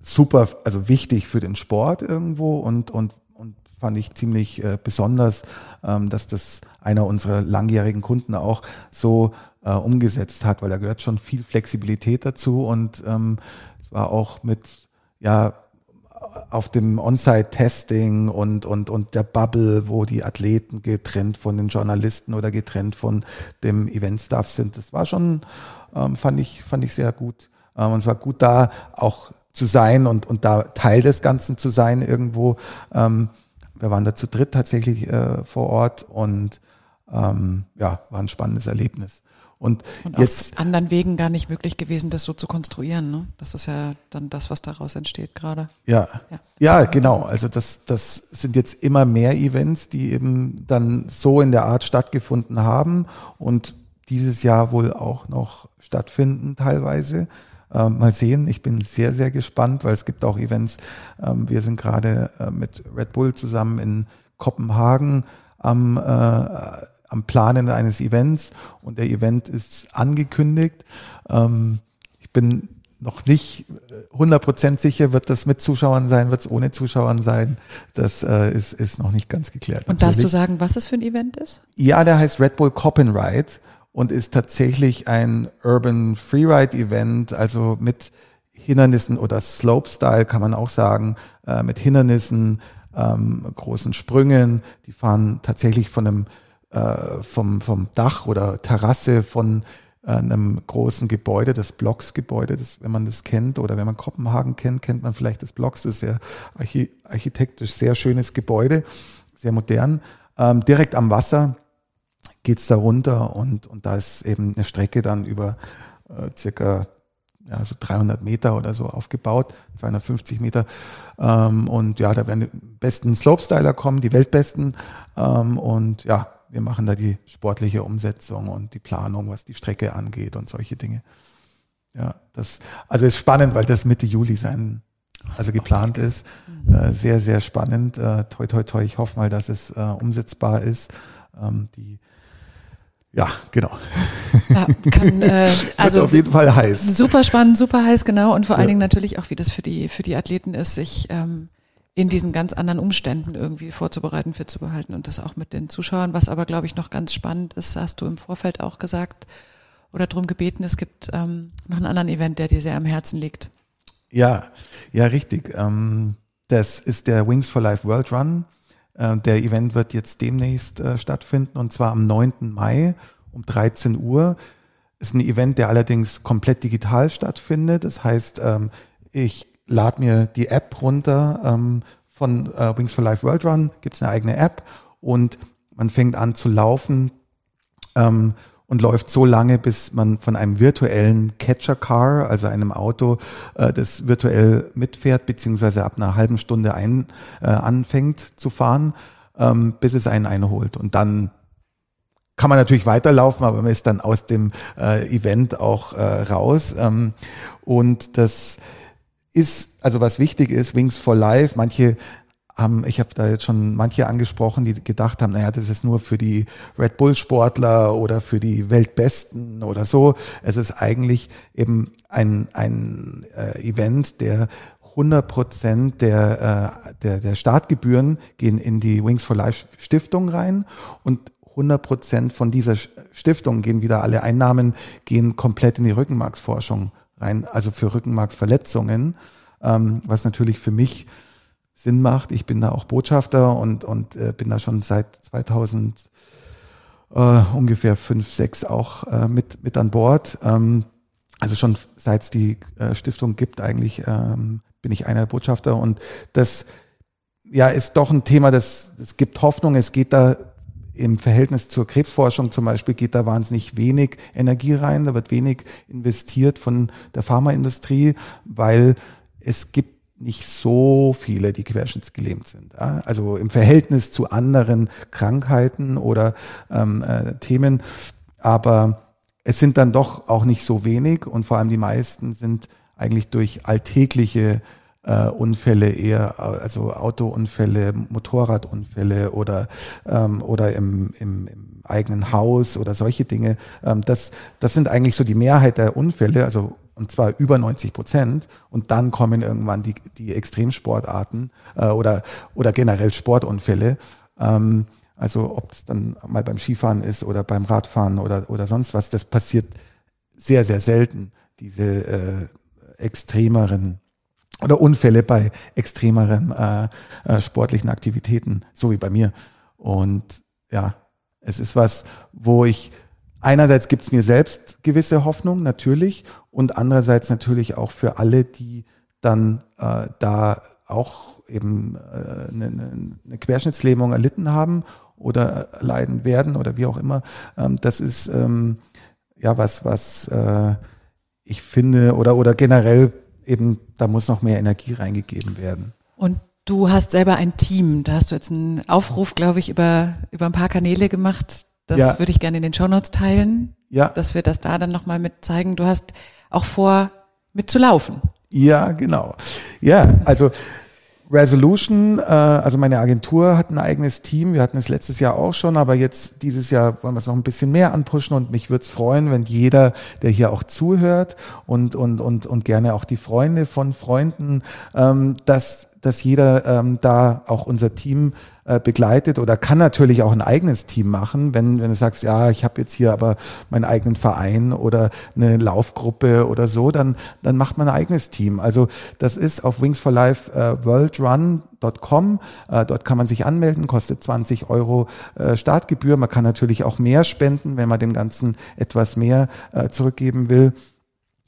super, also wichtig für den Sport irgendwo und, und, und fand ich ziemlich äh, besonders, ähm, dass das einer unserer langjährigen Kunden auch so äh, umgesetzt hat, weil da gehört schon viel Flexibilität dazu und ähm, es war auch mit ja auf dem On-Site-Testing und, und, und der Bubble, wo die Athleten getrennt von den Journalisten oder getrennt von dem Event-Staff sind. Das war schon, ähm, fand ich, fand ich sehr gut. Ähm, und es war gut da auch zu sein und, und da Teil des Ganzen zu sein irgendwo. Ähm, wir waren da zu dritt tatsächlich äh, vor Ort und ähm, ja, war ein spannendes Erlebnis. Und, und jetzt auf anderen Wegen gar nicht möglich gewesen, das so zu konstruieren. Ne? Das ist ja dann das, was daraus entsteht gerade. Ja. ja, ja, genau. Also das, das sind jetzt immer mehr Events, die eben dann so in der Art stattgefunden haben und dieses Jahr wohl auch noch stattfinden teilweise. Ähm, mal sehen. Ich bin sehr, sehr gespannt, weil es gibt auch Events. Ähm, wir sind gerade äh, mit Red Bull zusammen in Kopenhagen am äh, am Planen eines Events und der Event ist angekündigt. Ähm, ich bin noch nicht 100% sicher, wird das mit Zuschauern sein, wird es ohne Zuschauern sein. Das äh, ist, ist noch nicht ganz geklärt. Und darfst du sagen, was es für ein Event ist? Ja, der heißt Red Bull Ride und ist tatsächlich ein Urban Freeride Event, also mit Hindernissen oder Slopestyle kann man auch sagen, äh, mit Hindernissen, ähm, großen Sprüngen. Die fahren tatsächlich von einem äh, vom, vom Dach oder Terrasse von äh, einem großen Gebäude, das Blocks-Gebäude, das, wenn man das kennt oder wenn man Kopenhagen kennt, kennt man vielleicht das Blocks, das ist sehr architektonisch sehr schönes Gebäude, sehr modern, ähm, direkt am Wasser geht's da runter und, und da ist eben eine Strecke dann über äh, circa ja, so 300 Meter oder so aufgebaut, 250 Meter. Ähm, und ja, da werden die besten Slopestyler kommen, die Weltbesten. Ähm, und ja, wir machen da die sportliche Umsetzung und die Planung, was die Strecke angeht und solche Dinge. Ja, das, also ist spannend, weil das Mitte Juli sein, also geplant ist. Äh, sehr, sehr spannend. Äh, toi, toi, toi. Ich hoffe mal, dass es äh, umsetzbar ist. Ähm, die ja, genau. Ja, kann, äh, also auf jeden Fall heiß. Super spannend, super heiß, genau. Und vor ja. allen Dingen natürlich auch, wie das für die, für die Athleten ist, sich ähm, in diesen ganz anderen Umständen irgendwie vorzubereiten, fit zu behalten und das auch mit den Zuschauern. Was aber, glaube ich, noch ganz spannend ist, hast du im Vorfeld auch gesagt oder darum gebeten, es gibt ähm, noch einen anderen Event, der dir sehr am Herzen liegt. Ja, ja, richtig. Ähm, das ist der Wings for Life World Run. Äh, der Event wird jetzt demnächst äh, stattfinden und zwar am 9. Mai um 13 Uhr. Ist ein Event, der allerdings komplett digital stattfindet. Das heißt, ähm, ich lade mir die App runter ähm, von äh, Wings for Life World Run, gibt es eine eigene App und man fängt an zu laufen ähm, und läuft so lange, bis man von einem virtuellen Catcher Car, also einem Auto, äh, das virtuell mitfährt, beziehungsweise ab einer halben Stunde ein, äh, anfängt zu fahren, ähm, bis es einen einholt. Und dann kann man natürlich weiterlaufen, aber man ist dann aus dem äh, Event auch äh, raus. Ähm, und das ist, also was wichtig ist, Wings for Life, manche haben, ich habe da jetzt schon manche angesprochen, die gedacht haben, naja, das ist nur für die Red Bull Sportler oder für die Weltbesten oder so. Es ist eigentlich eben ein, ein äh, Event, der 100 Prozent der, äh, der, der Startgebühren gehen in die Wings for Life Stiftung rein und 100 Prozent von dieser Stiftung gehen wieder alle Einnahmen, gehen komplett in die Rückenmarksforschung rein, also für Rückenmarksverletzungen, ähm, was natürlich für mich Sinn macht. Ich bin da auch Botschafter und, und äh, bin da schon seit 2000 äh, ungefähr fünf, sechs auch äh, mit, mit an Bord. Ähm, also schon seit es die äh, Stiftung gibt, eigentlich ähm, bin ich einer der Botschafter und das ja ist doch ein Thema, das, das gibt Hoffnung. Es geht da im Verhältnis zur Krebsforschung zum Beispiel geht da wahnsinnig wenig Energie rein, da wird wenig investiert von der Pharmaindustrie, weil es gibt nicht so viele, die querschnittsgelähmt sind. Also im Verhältnis zu anderen Krankheiten oder ähm, äh, Themen. Aber es sind dann doch auch nicht so wenig und vor allem die meisten sind eigentlich durch alltägliche äh, Unfälle eher, also Autounfälle, Motorradunfälle oder, ähm, oder im, im, im eigenen Haus oder solche Dinge. Ähm, das, das sind eigentlich so die Mehrheit der Unfälle, also und zwar über 90 Prozent. Und dann kommen irgendwann die, die Extremsportarten äh, oder, oder generell Sportunfälle. Ähm, also ob es dann mal beim Skifahren ist oder beim Radfahren oder, oder sonst was, das passiert sehr, sehr selten, diese äh, extremeren oder Unfälle bei extremeren äh, äh, sportlichen Aktivitäten, so wie bei mir. Und ja, es ist was, wo ich einerseits gibt es mir selbst gewisse Hoffnung, natürlich, und andererseits natürlich auch für alle, die dann äh, da auch eben äh, eine, eine Querschnittslähmung erlitten haben oder leiden werden oder wie auch immer. Ähm, das ist ähm, ja was, was äh, ich finde oder oder generell eben, da muss noch mehr Energie reingegeben werden. Und du hast selber ein Team. Da hast du jetzt einen Aufruf, glaube ich, über, über ein paar Kanäle gemacht. Das ja. würde ich gerne in den Shownotes teilen. Ja. Dass wir das da dann nochmal mit zeigen. Du hast auch vor, mitzulaufen. Ja, genau. Ja, also Resolution, äh, also meine Agentur hat ein eigenes Team. Wir hatten es letztes Jahr auch schon, aber jetzt dieses Jahr wollen wir es noch ein bisschen mehr anpushen und mich würde es freuen, wenn jeder, der hier auch zuhört und, und, und, und gerne auch die Freunde von Freunden, ähm, dass, dass jeder ähm, da auch unser Team äh, begleitet oder kann natürlich auch ein eigenes Team machen, wenn, wenn du sagst, ja, ich habe jetzt hier aber meinen eigenen Verein oder eine Laufgruppe oder so, dann, dann macht man ein eigenes Team. Also das ist auf Wings for Life äh, worldrun.com. Äh, dort kann man sich anmelden, kostet 20 Euro äh, Startgebühr. Man kann natürlich auch mehr spenden, wenn man dem Ganzen etwas mehr zurückgeben will.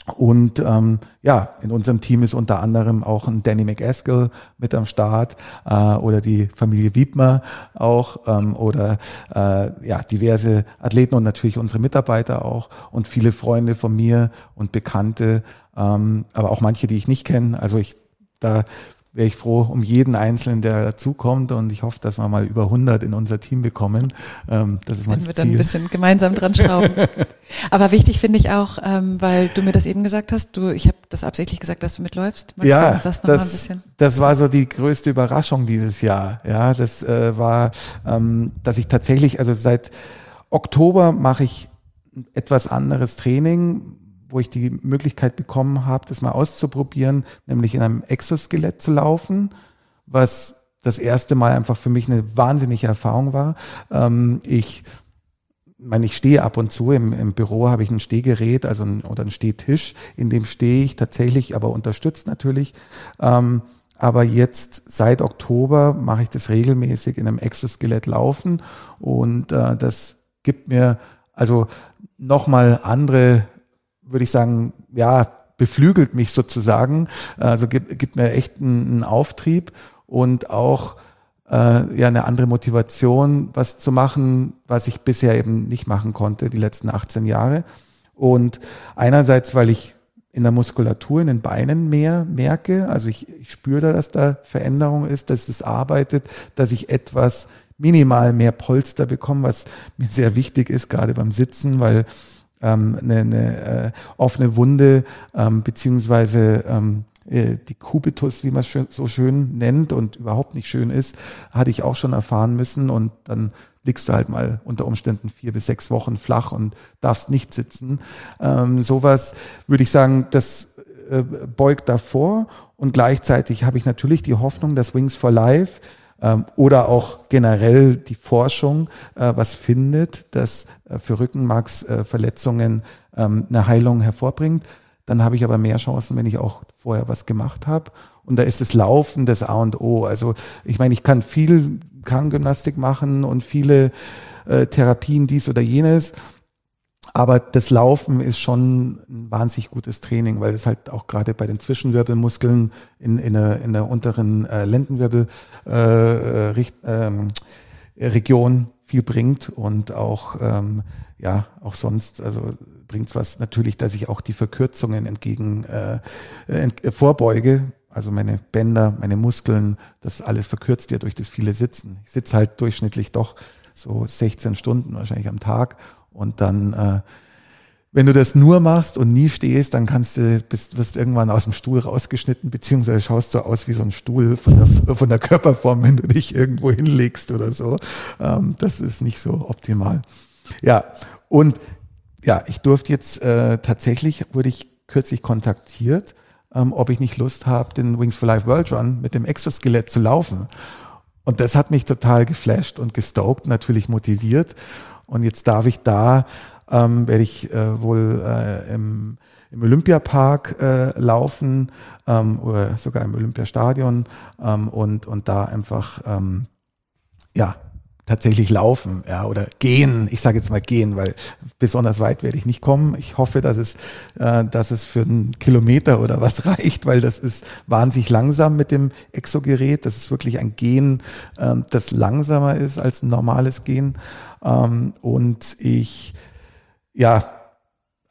Und ähm, ja, in unserem Team ist unter anderem auch ein Danny McAskill mit am Start äh, oder die Familie Wiebmer auch ähm, oder äh, ja diverse Athleten und natürlich unsere Mitarbeiter auch und viele Freunde von mir und Bekannte, ähm, aber auch manche, die ich nicht kenne. Also ich da wäre ich froh um jeden Einzelnen, der dazukommt und ich hoffe, dass wir mal über 100 in unser Team bekommen. Ähm, das ist mein Ziel. wir dann ein bisschen gemeinsam dran schrauben. Aber wichtig finde ich auch, ähm, weil du mir das eben gesagt hast, du, ich habe das absichtlich gesagt, dass du mitläufst. Magst ja, das, das, das war so die größte Überraschung dieses Jahr. Ja, das äh, war, ähm, dass ich tatsächlich, also seit Oktober mache ich etwas anderes Training, wo ich die Möglichkeit bekommen habe, das mal auszuprobieren, nämlich in einem Exoskelett zu laufen, was das erste Mal einfach für mich eine wahnsinnige Erfahrung war. Ähm, ich meine, ich stehe ab und zu im, im Büro habe ich ein Stehgerät, also ein, oder ein Stehtisch, in dem stehe ich tatsächlich, aber unterstützt natürlich. Ähm, aber jetzt seit Oktober mache ich das regelmäßig in einem Exoskelett laufen und äh, das gibt mir also nochmal andere würde ich sagen, ja, beflügelt mich sozusagen. Also gibt, gibt mir echt einen, einen Auftrieb und auch äh, ja eine andere Motivation, was zu machen, was ich bisher eben nicht machen konnte, die letzten 18 Jahre. Und einerseits, weil ich in der Muskulatur, in den Beinen mehr merke. Also ich, ich spüre, dass da Veränderung ist, dass es arbeitet, dass ich etwas minimal mehr Polster bekomme, was mir sehr wichtig ist, gerade beim Sitzen, weil ähm, eine, eine äh, offene Wunde ähm, beziehungsweise ähm, äh, die Kubitus, wie man es so schön nennt und überhaupt nicht schön ist, hatte ich auch schon erfahren müssen und dann liegst du halt mal unter Umständen vier bis sechs Wochen flach und darfst nicht sitzen. Ähm, sowas würde ich sagen, das äh, beugt davor und gleichzeitig habe ich natürlich die Hoffnung, dass Wings for Life oder auch generell die Forschung äh, was findet, das äh, für Rückenmarksverletzungen ähm, eine Heilung hervorbringt. Dann habe ich aber mehr Chancen, wenn ich auch vorher was gemacht habe. Und da ist das Laufen das A und O. Also ich meine, ich kann viel Krankengymnastik machen und viele äh, Therapien, dies oder jenes. Aber das Laufen ist schon ein wahnsinnig gutes Training, weil es halt auch gerade bei den Zwischenwirbelmuskeln in, in, der, in der unteren äh, Lendenwirbel äh, Richt, ähm, viel bringt und auch ähm, ja auch sonst also bringt's was natürlich, dass ich auch die Verkürzungen entgegen äh, ent, äh, vorbeuge. Also meine Bänder, meine Muskeln, das alles verkürzt ja durch das viele Sitzen. Ich sitze halt durchschnittlich doch so 16 Stunden wahrscheinlich am Tag und dann, äh, wenn du das nur machst und nie stehst, dann kannst du, bist, wirst irgendwann aus dem Stuhl rausgeschnitten, beziehungsweise schaust du aus wie so ein Stuhl von der, von der Körperform, wenn du dich irgendwo hinlegst oder so. Ähm, das ist nicht so optimal. Ja, und ja, ich durfte jetzt äh, tatsächlich, wurde ich kürzlich kontaktiert, ähm, ob ich nicht Lust habe, den Wings for Life World Run mit dem Exoskelett zu laufen. Und das hat mich total geflasht und gestoked, natürlich motiviert. Und jetzt darf ich da, ähm, werde ich äh, wohl äh, im, im Olympiapark äh, laufen ähm, oder sogar im Olympiastadion ähm, und, und da einfach ähm, ja tatsächlich laufen, ja, oder gehen. Ich sage jetzt mal gehen, weil besonders weit werde ich nicht kommen. Ich hoffe, dass es, äh, dass es für einen Kilometer oder was reicht, weil das ist wahnsinnig langsam mit dem Exogerät. Das ist wirklich ein Gehen, äh, das langsamer ist als ein normales Gehen. Ähm, und ich, ja,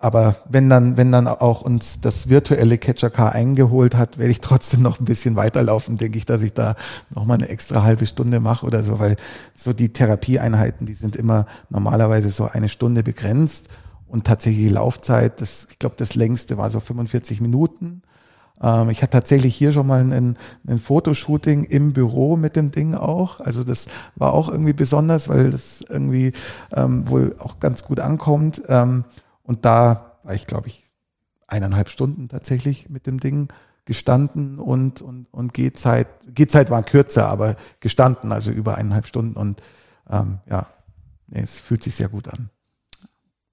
aber wenn dann, wenn dann auch uns das virtuelle Catcher Car eingeholt hat, werde ich trotzdem noch ein bisschen weiterlaufen, denke ich, dass ich da noch mal eine extra halbe Stunde mache oder so, weil so die Therapieeinheiten, die sind immer normalerweise so eine Stunde begrenzt und tatsächlich Laufzeit, das, ich glaube, das längste war so 45 Minuten. Ähm, ich hatte tatsächlich hier schon mal ein, ein Fotoshooting im Büro mit dem Ding auch. Also das war auch irgendwie besonders, weil das irgendwie ähm, wohl auch ganz gut ankommt. Ähm, und da war ich, glaube ich, eineinhalb Stunden tatsächlich mit dem Ding gestanden und, und, und Gehzeit, Gehzeit war kürzer, aber gestanden, also über eineinhalb Stunden und ähm, ja, nee, es fühlt sich sehr gut an.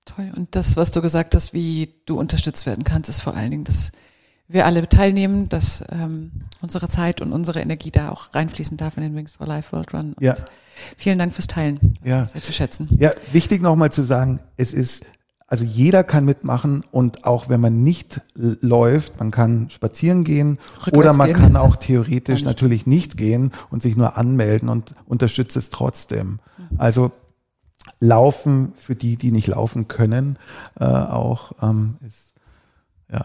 Toll. Und das, was du gesagt hast, wie du unterstützt werden kannst, ist vor allen Dingen, dass wir alle teilnehmen, dass ähm, unsere Zeit und unsere Energie da auch reinfließen darf in den Wings for Life World Run. Und ja. Vielen Dank fürs Teilen. Ja. Sehr zu schätzen. Ja, wichtig nochmal zu sagen, es ist also jeder kann mitmachen und auch wenn man nicht läuft, man kann spazieren gehen Rückwärts oder man gehen. kann auch theoretisch natürlich nicht gehen und sich nur anmelden und unterstützt es trotzdem. Also Laufen für die, die nicht laufen können, äh, auch ähm, ist ja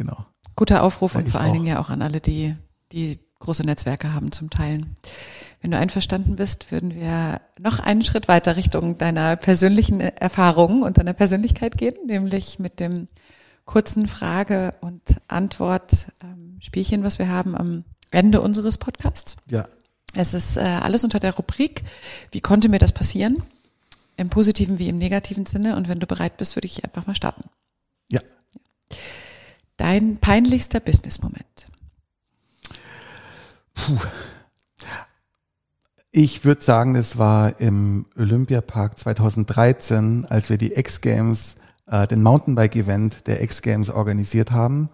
genau. Guter Aufruf ja, und vor allen Dingen ja auch an alle, die die große Netzwerke haben zum Teilen. Wenn du einverstanden bist, würden wir noch einen Schritt weiter Richtung deiner persönlichen Erfahrungen und deiner Persönlichkeit gehen, nämlich mit dem kurzen Frage- und Antwort-Spielchen, was wir haben am Ende unseres Podcasts. Ja. Es ist äh, alles unter der Rubrik, wie konnte mir das passieren? Im positiven wie im negativen Sinne. Und wenn du bereit bist, würde ich einfach mal starten. Ja. Dein peinlichster Business-Moment. Puh. Ich würde sagen, es war im Olympiapark 2013, als wir die X-Games, äh, den Mountainbike-Event der X-Games organisiert haben.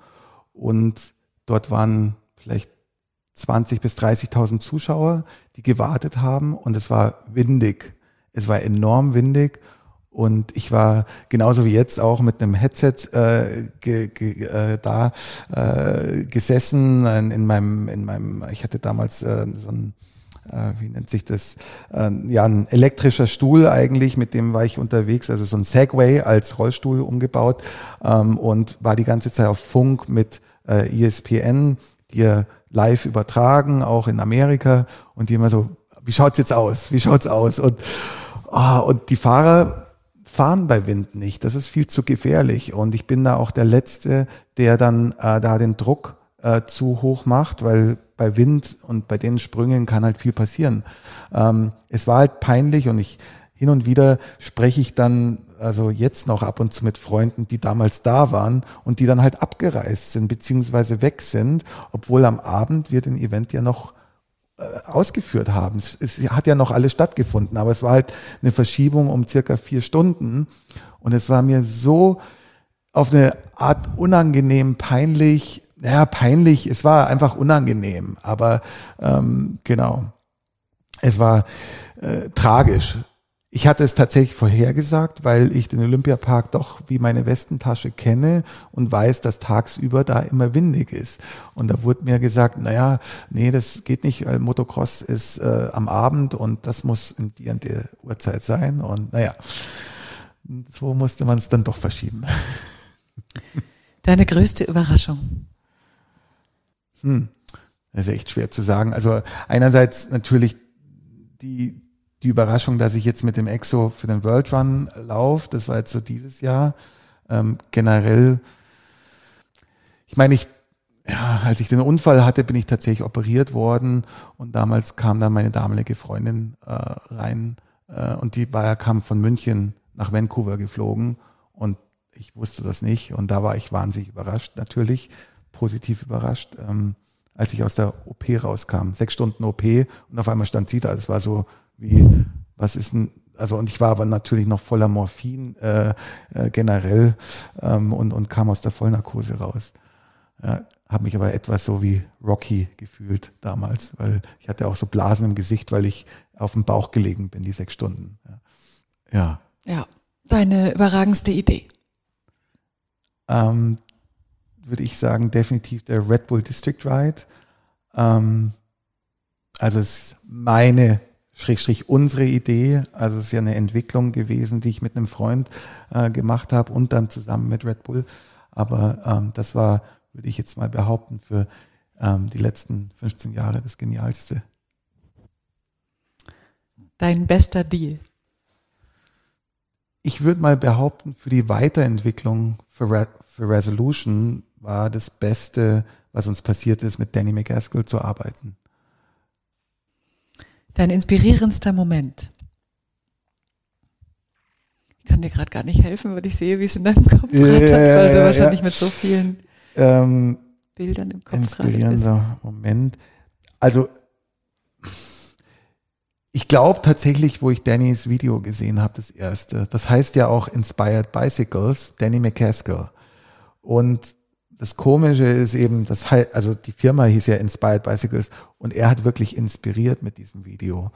Und dort waren vielleicht 20 bis 30.000 Zuschauer, die gewartet haben. Und es war windig. Es war enorm windig. Und ich war genauso wie jetzt auch mit einem Headset äh, ge, ge, äh, da äh, gesessen in, in meinem, in meinem, ich hatte damals äh, so ein äh, wie nennt sich das, äh, ja, ein elektrischer Stuhl eigentlich, mit dem war ich unterwegs, also so ein Segway als Rollstuhl umgebaut ähm, und war die ganze Zeit auf Funk mit äh, ESPN, die ja live übertragen, auch in Amerika und die immer so, wie schaut's jetzt aus, wie schaut's aus? Und, oh, und die Fahrer fahren bei Wind nicht, das ist viel zu gefährlich und ich bin da auch der Letzte, der dann äh, da den Druck äh, zu hoch macht, weil bei Wind und bei den Sprüngen kann halt viel passieren. Ähm, es war halt peinlich und ich hin und wieder spreche ich dann, also jetzt noch ab und zu mit Freunden, die damals da waren und die dann halt abgereist sind, beziehungsweise weg sind, obwohl am Abend wir den Event ja noch ausgeführt haben. Es, es hat ja noch alles stattgefunden, aber es war halt eine Verschiebung um circa vier Stunden und es war mir so auf eine Art unangenehm, peinlich, naja, peinlich, es war einfach unangenehm, aber ähm, genau, es war äh, tragisch. Ich hatte es tatsächlich vorhergesagt, weil ich den Olympiapark doch wie meine Westentasche kenne und weiß, dass tagsüber da immer windig ist. Und da wurde mir gesagt, naja, nee, das geht nicht, weil Motocross ist äh, am Abend und das muss in die und der Uhrzeit sein. Und naja, so musste man es dann doch verschieben. Deine größte Überraschung? Hm, das ist echt schwer zu sagen. Also einerseits natürlich die, die Überraschung, dass ich jetzt mit dem Exo für den World Run laufe. Das war jetzt so dieses Jahr. Ähm, generell, ich meine, ich, ja, als ich den Unfall hatte, bin ich tatsächlich operiert worden und damals kam dann meine damalige Freundin äh, rein äh, und die war, kam von München nach Vancouver geflogen und ich wusste das nicht und da war ich wahnsinnig überrascht, natürlich positiv überrascht, ähm, als ich aus der OP rauskam. Sechs Stunden OP und auf einmal stand sie da. Es war so wie, was ist denn, also und ich war aber natürlich noch voller Morphin äh, äh, generell ähm, und, und kam aus der Vollnarkose raus. Ja, habe mich aber etwas so wie Rocky gefühlt damals, weil ich hatte auch so Blasen im Gesicht, weil ich auf dem Bauch gelegen bin, die sechs Stunden. Ja. Ja, deine überragendste Idee. Ähm, würde ich sagen, definitiv der Red Bull District Ride. Ähm, also es ist meine, Schrägstrich unsere Idee. Also es ist ja eine Entwicklung gewesen, die ich mit einem Freund äh, gemacht habe und dann zusammen mit Red Bull. Aber ähm, das war, würde ich jetzt mal behaupten, für ähm, die letzten 15 Jahre das Genialste. Dein bester Deal? Ich würde mal behaupten, für die Weiterentwicklung für, Re für Resolution war das Beste, was uns passiert ist, mit Danny McCaskill zu arbeiten. Dein inspirierendster Moment? Ich kann dir gerade gar nicht helfen, weil ich sehe, wie es in deinem Kopf ja, rattert, weil du wahrscheinlich ja. mit so vielen ähm, Bildern im Kopf Inspirierender Moment. Also ich glaube tatsächlich, wo ich Dannys Video gesehen habe, das erste. Das heißt ja auch Inspired Bicycles, Danny McCaskill. Und das Komische ist eben, das also die Firma hieß ja Inspired Bicycles und er hat wirklich inspiriert mit diesem Video.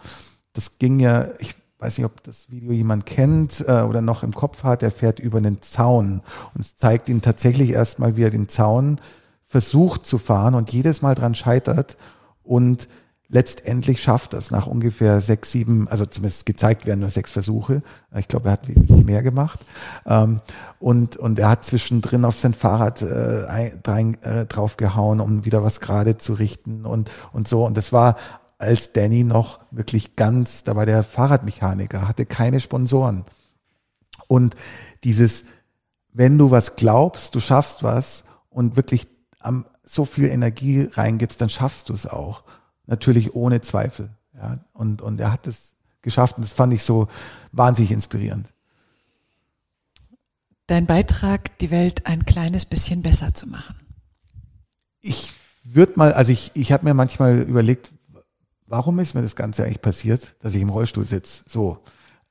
Das ging ja, ich weiß nicht, ob das Video jemand kennt äh, oder noch im Kopf hat, er fährt über einen Zaun und es zeigt ihn tatsächlich erstmal, wie er den Zaun versucht zu fahren und jedes Mal dran scheitert und letztendlich schafft das nach ungefähr sechs, sieben, also zumindest gezeigt werden nur sechs Versuche. Ich glaube, er hat wesentlich mehr gemacht. Ähm, und, und er hat zwischendrin auf sein Fahrrad äh, drein, äh, draufgehauen, um wieder was gerade zu richten und, und so. Und das war als Danny noch wirklich ganz, da war der Fahrradmechaniker, hatte keine Sponsoren. Und dieses, wenn du was glaubst, du schaffst was und wirklich am, so viel Energie reingibst, dann schaffst du es auch. Natürlich ohne Zweifel. Ja. Und, und er hat es geschafft und das fand ich so wahnsinnig inspirierend. Dein Beitrag, die Welt ein kleines bisschen besser zu machen. Ich würde mal, also ich, ich habe mir manchmal überlegt, warum ist mir das Ganze eigentlich passiert, dass ich im Rollstuhl sitze? So.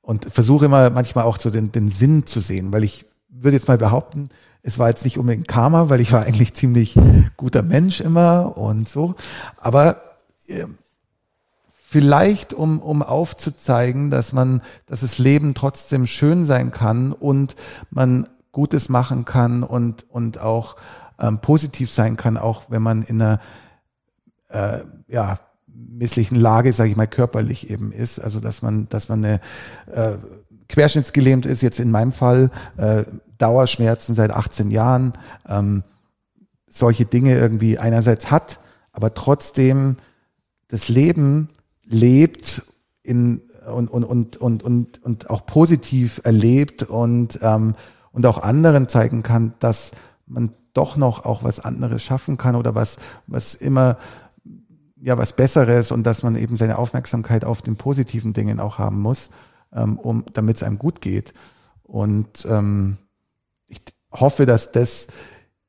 Und versuche immer manchmal auch so den, den Sinn zu sehen, weil ich würde jetzt mal behaupten, es war jetzt nicht unbedingt Karma, weil ich war eigentlich ziemlich guter Mensch immer und so. Aber vielleicht um, um aufzuzeigen, dass man, dass das Leben trotzdem schön sein kann und man Gutes machen kann und, und auch ähm, positiv sein kann, auch wenn man in einer äh, ja, misslichen Lage, sage ich mal, körperlich eben ist. Also dass man, dass man eine äh, querschnittsgelähmt ist, jetzt in meinem Fall, äh, Dauerschmerzen seit 18 Jahren, ähm, solche Dinge irgendwie einerseits hat, aber trotzdem das Leben lebt in und, und, und, und, und, und auch positiv erlebt und, ähm, und auch anderen zeigen kann, dass man doch noch auch was anderes schaffen kann oder was, was immer ja was Besseres und dass man eben seine Aufmerksamkeit auf den positiven Dingen auch haben muss, ähm, um damit es einem gut geht. Und ähm, ich hoffe, dass das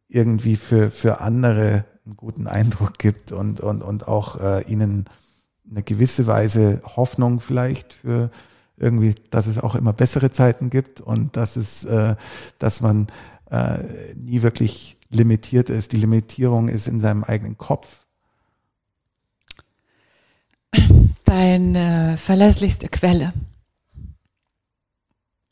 irgendwie für für andere einen guten Eindruck gibt und und und auch äh, ihnen eine gewisse Weise Hoffnung vielleicht für irgendwie, dass es auch immer bessere Zeiten gibt und dass es, äh, dass man äh, nie wirklich limitiert ist. Die Limitierung ist in seinem eigenen Kopf deine verlässlichste Quelle?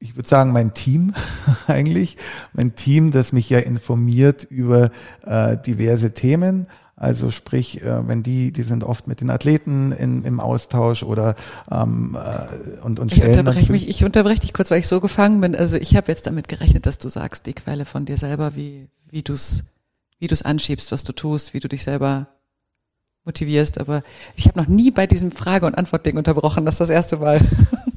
Ich würde sagen, mein Team eigentlich. Mein Team, das mich ja informiert über äh, diverse Themen. Also sprich, äh, wenn die, die sind oft mit den Athleten in, im Austausch oder ähm, äh, und, und stellen. Ich unterbreche mich, ich unterbreche dich kurz, weil ich so gefangen bin. Also ich habe jetzt damit gerechnet, dass du sagst, die Quelle von dir selber, wie, wie du es wie du's anschiebst, was du tust, wie du dich selber motivierst, aber ich habe noch nie bei diesem Frage- und Antwort-Ding unterbrochen, das ist das erste Mal.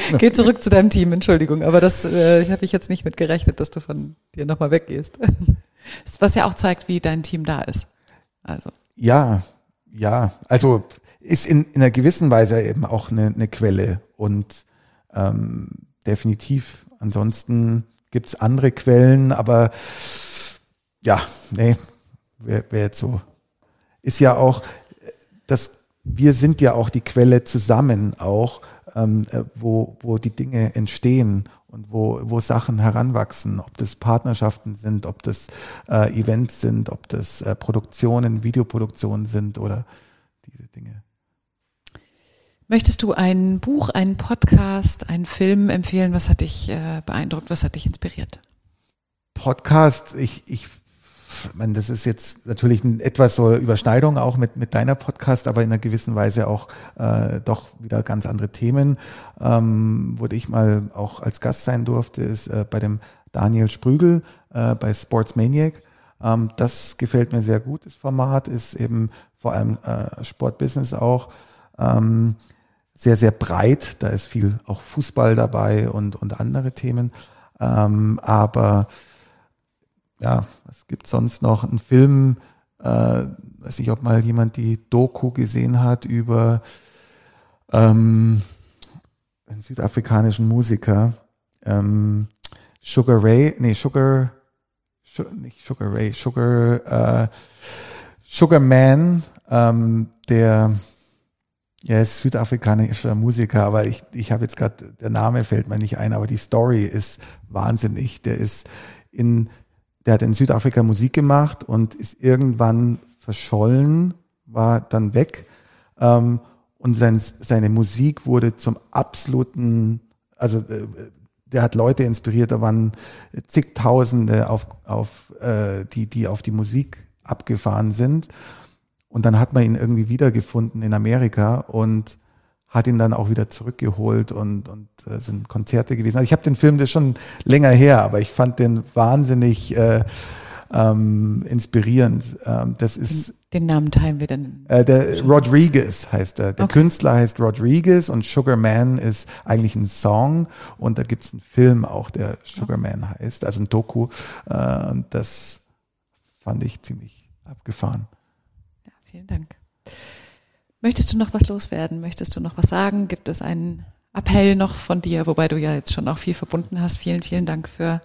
Geh zurück zu deinem Team, Entschuldigung, aber das äh, habe ich jetzt nicht mit gerechnet, dass du von dir nochmal weggehst. Was ja auch zeigt, wie dein Team da ist. Also. Ja, ja, also ist in, in einer gewissen Weise eben auch eine, eine Quelle und ähm, definitiv. Ansonsten gibt's andere Quellen, aber ja, nee, wäre wär jetzt so ist ja auch, dass wir sind ja auch die Quelle zusammen auch, ähm, äh, wo, wo die Dinge entstehen und wo, wo Sachen heranwachsen, ob das Partnerschaften sind, ob das äh, Events sind, ob das äh, Produktionen, Videoproduktionen sind oder diese Dinge. Möchtest du ein Buch, einen Podcast, einen Film empfehlen? Was hat dich äh, beeindruckt? Was hat dich inspiriert? Podcast, ich, ich meine, das ist jetzt natürlich ein, etwas so Überschneidung auch mit, mit deiner Podcast, aber in einer gewissen Weise auch äh, doch wieder ganz andere Themen. Ähm, wo ich mal auch als Gast sein durfte, ist äh, bei dem Daniel Sprügel äh, bei Sports Maniac. Ähm, das gefällt mir sehr gut, das Format ist eben vor allem äh, Sportbusiness auch. Ähm, sehr, sehr breit. Da ist viel auch Fußball dabei und, und andere Themen. Ähm, aber ja, was gibt sonst noch? Ein Film, äh, weiß ich, ob mal jemand die Doku gesehen hat über ähm, einen südafrikanischen Musiker, ähm, Sugar Ray, nee, Sugar, Sugar nicht Sugar Ray, Sugar, äh, Sugar Man, ähm, der ja, ist südafrikanischer Musiker, aber ich, ich habe jetzt gerade, der Name fällt mir nicht ein, aber die Story ist wahnsinnig. Der ist in der hat in Südafrika Musik gemacht und ist irgendwann verschollen, war dann weg. Ähm, und sein, seine Musik wurde zum absoluten, also äh, der hat Leute inspiriert, da waren zigtausende auf, auf äh, die, die auf die Musik abgefahren sind. Und dann hat man ihn irgendwie wiedergefunden in Amerika und hat ihn dann auch wieder zurückgeholt und, und äh, sind Konzerte gewesen. Also ich habe den Film, das ist schon länger her, aber ich fand den wahnsinnig äh, ähm, inspirierend. Ähm, das ist den, Namen teilen wir dann. Äh, der Rodriguez heißt er. Der okay. Künstler heißt Rodriguez und Sugar Man ist eigentlich ein Song und da gibt's einen Film auch, der Sugar Man heißt, also ein Doku. Äh, und das fand ich ziemlich abgefahren. Ja, vielen Dank. Möchtest du noch was loswerden? Möchtest du noch was sagen? Gibt es einen Appell noch von dir, wobei du ja jetzt schon auch viel verbunden hast? Vielen, vielen Dank für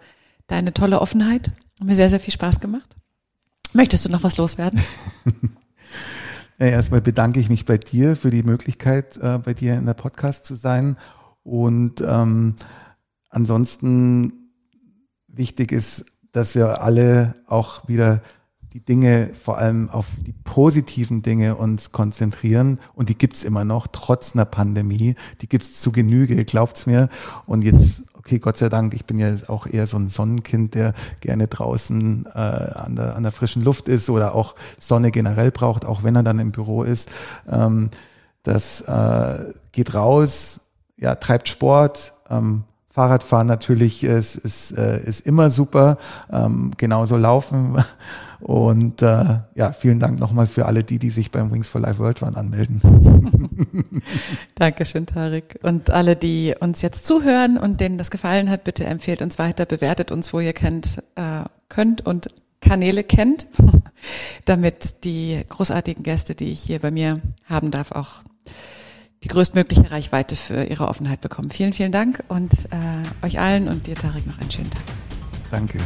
deine tolle Offenheit. Hat mir sehr, sehr viel Spaß gemacht. Möchtest du noch was loswerden? erstmal bedanke ich mich bei dir für die Möglichkeit, äh, bei dir in der Podcast zu sein. Und ähm, ansonsten wichtig ist, dass wir alle auch wieder die Dinge, vor allem auf die positiven Dinge uns konzentrieren. Und die gibt's immer noch, trotz einer Pandemie. Die gibt's zu Genüge, glaubt's mir. Und jetzt, okay, Gott sei Dank, ich bin ja auch eher so ein Sonnenkind, der gerne draußen äh, an, der, an der frischen Luft ist oder auch Sonne generell braucht, auch wenn er dann im Büro ist. Ähm, das äh, geht raus, ja, treibt Sport, ähm, Fahrradfahren natürlich ist, ist, äh, ist immer super, ähm, genauso laufen. Und äh, ja, vielen Dank nochmal für alle die, die sich beim Wings for Life World Run anmelden. Dankeschön, Tarek. Und alle, die uns jetzt zuhören und denen das gefallen hat, bitte empfehlt uns weiter, bewertet uns, wo ihr kennt, äh, könnt und Kanäle kennt, damit die großartigen Gäste, die ich hier bei mir haben darf, auch die größtmögliche Reichweite für Ihre Offenheit bekommen. Vielen, vielen Dank und äh, euch allen und dir, Tarek, noch einen schönen Tag. Danke.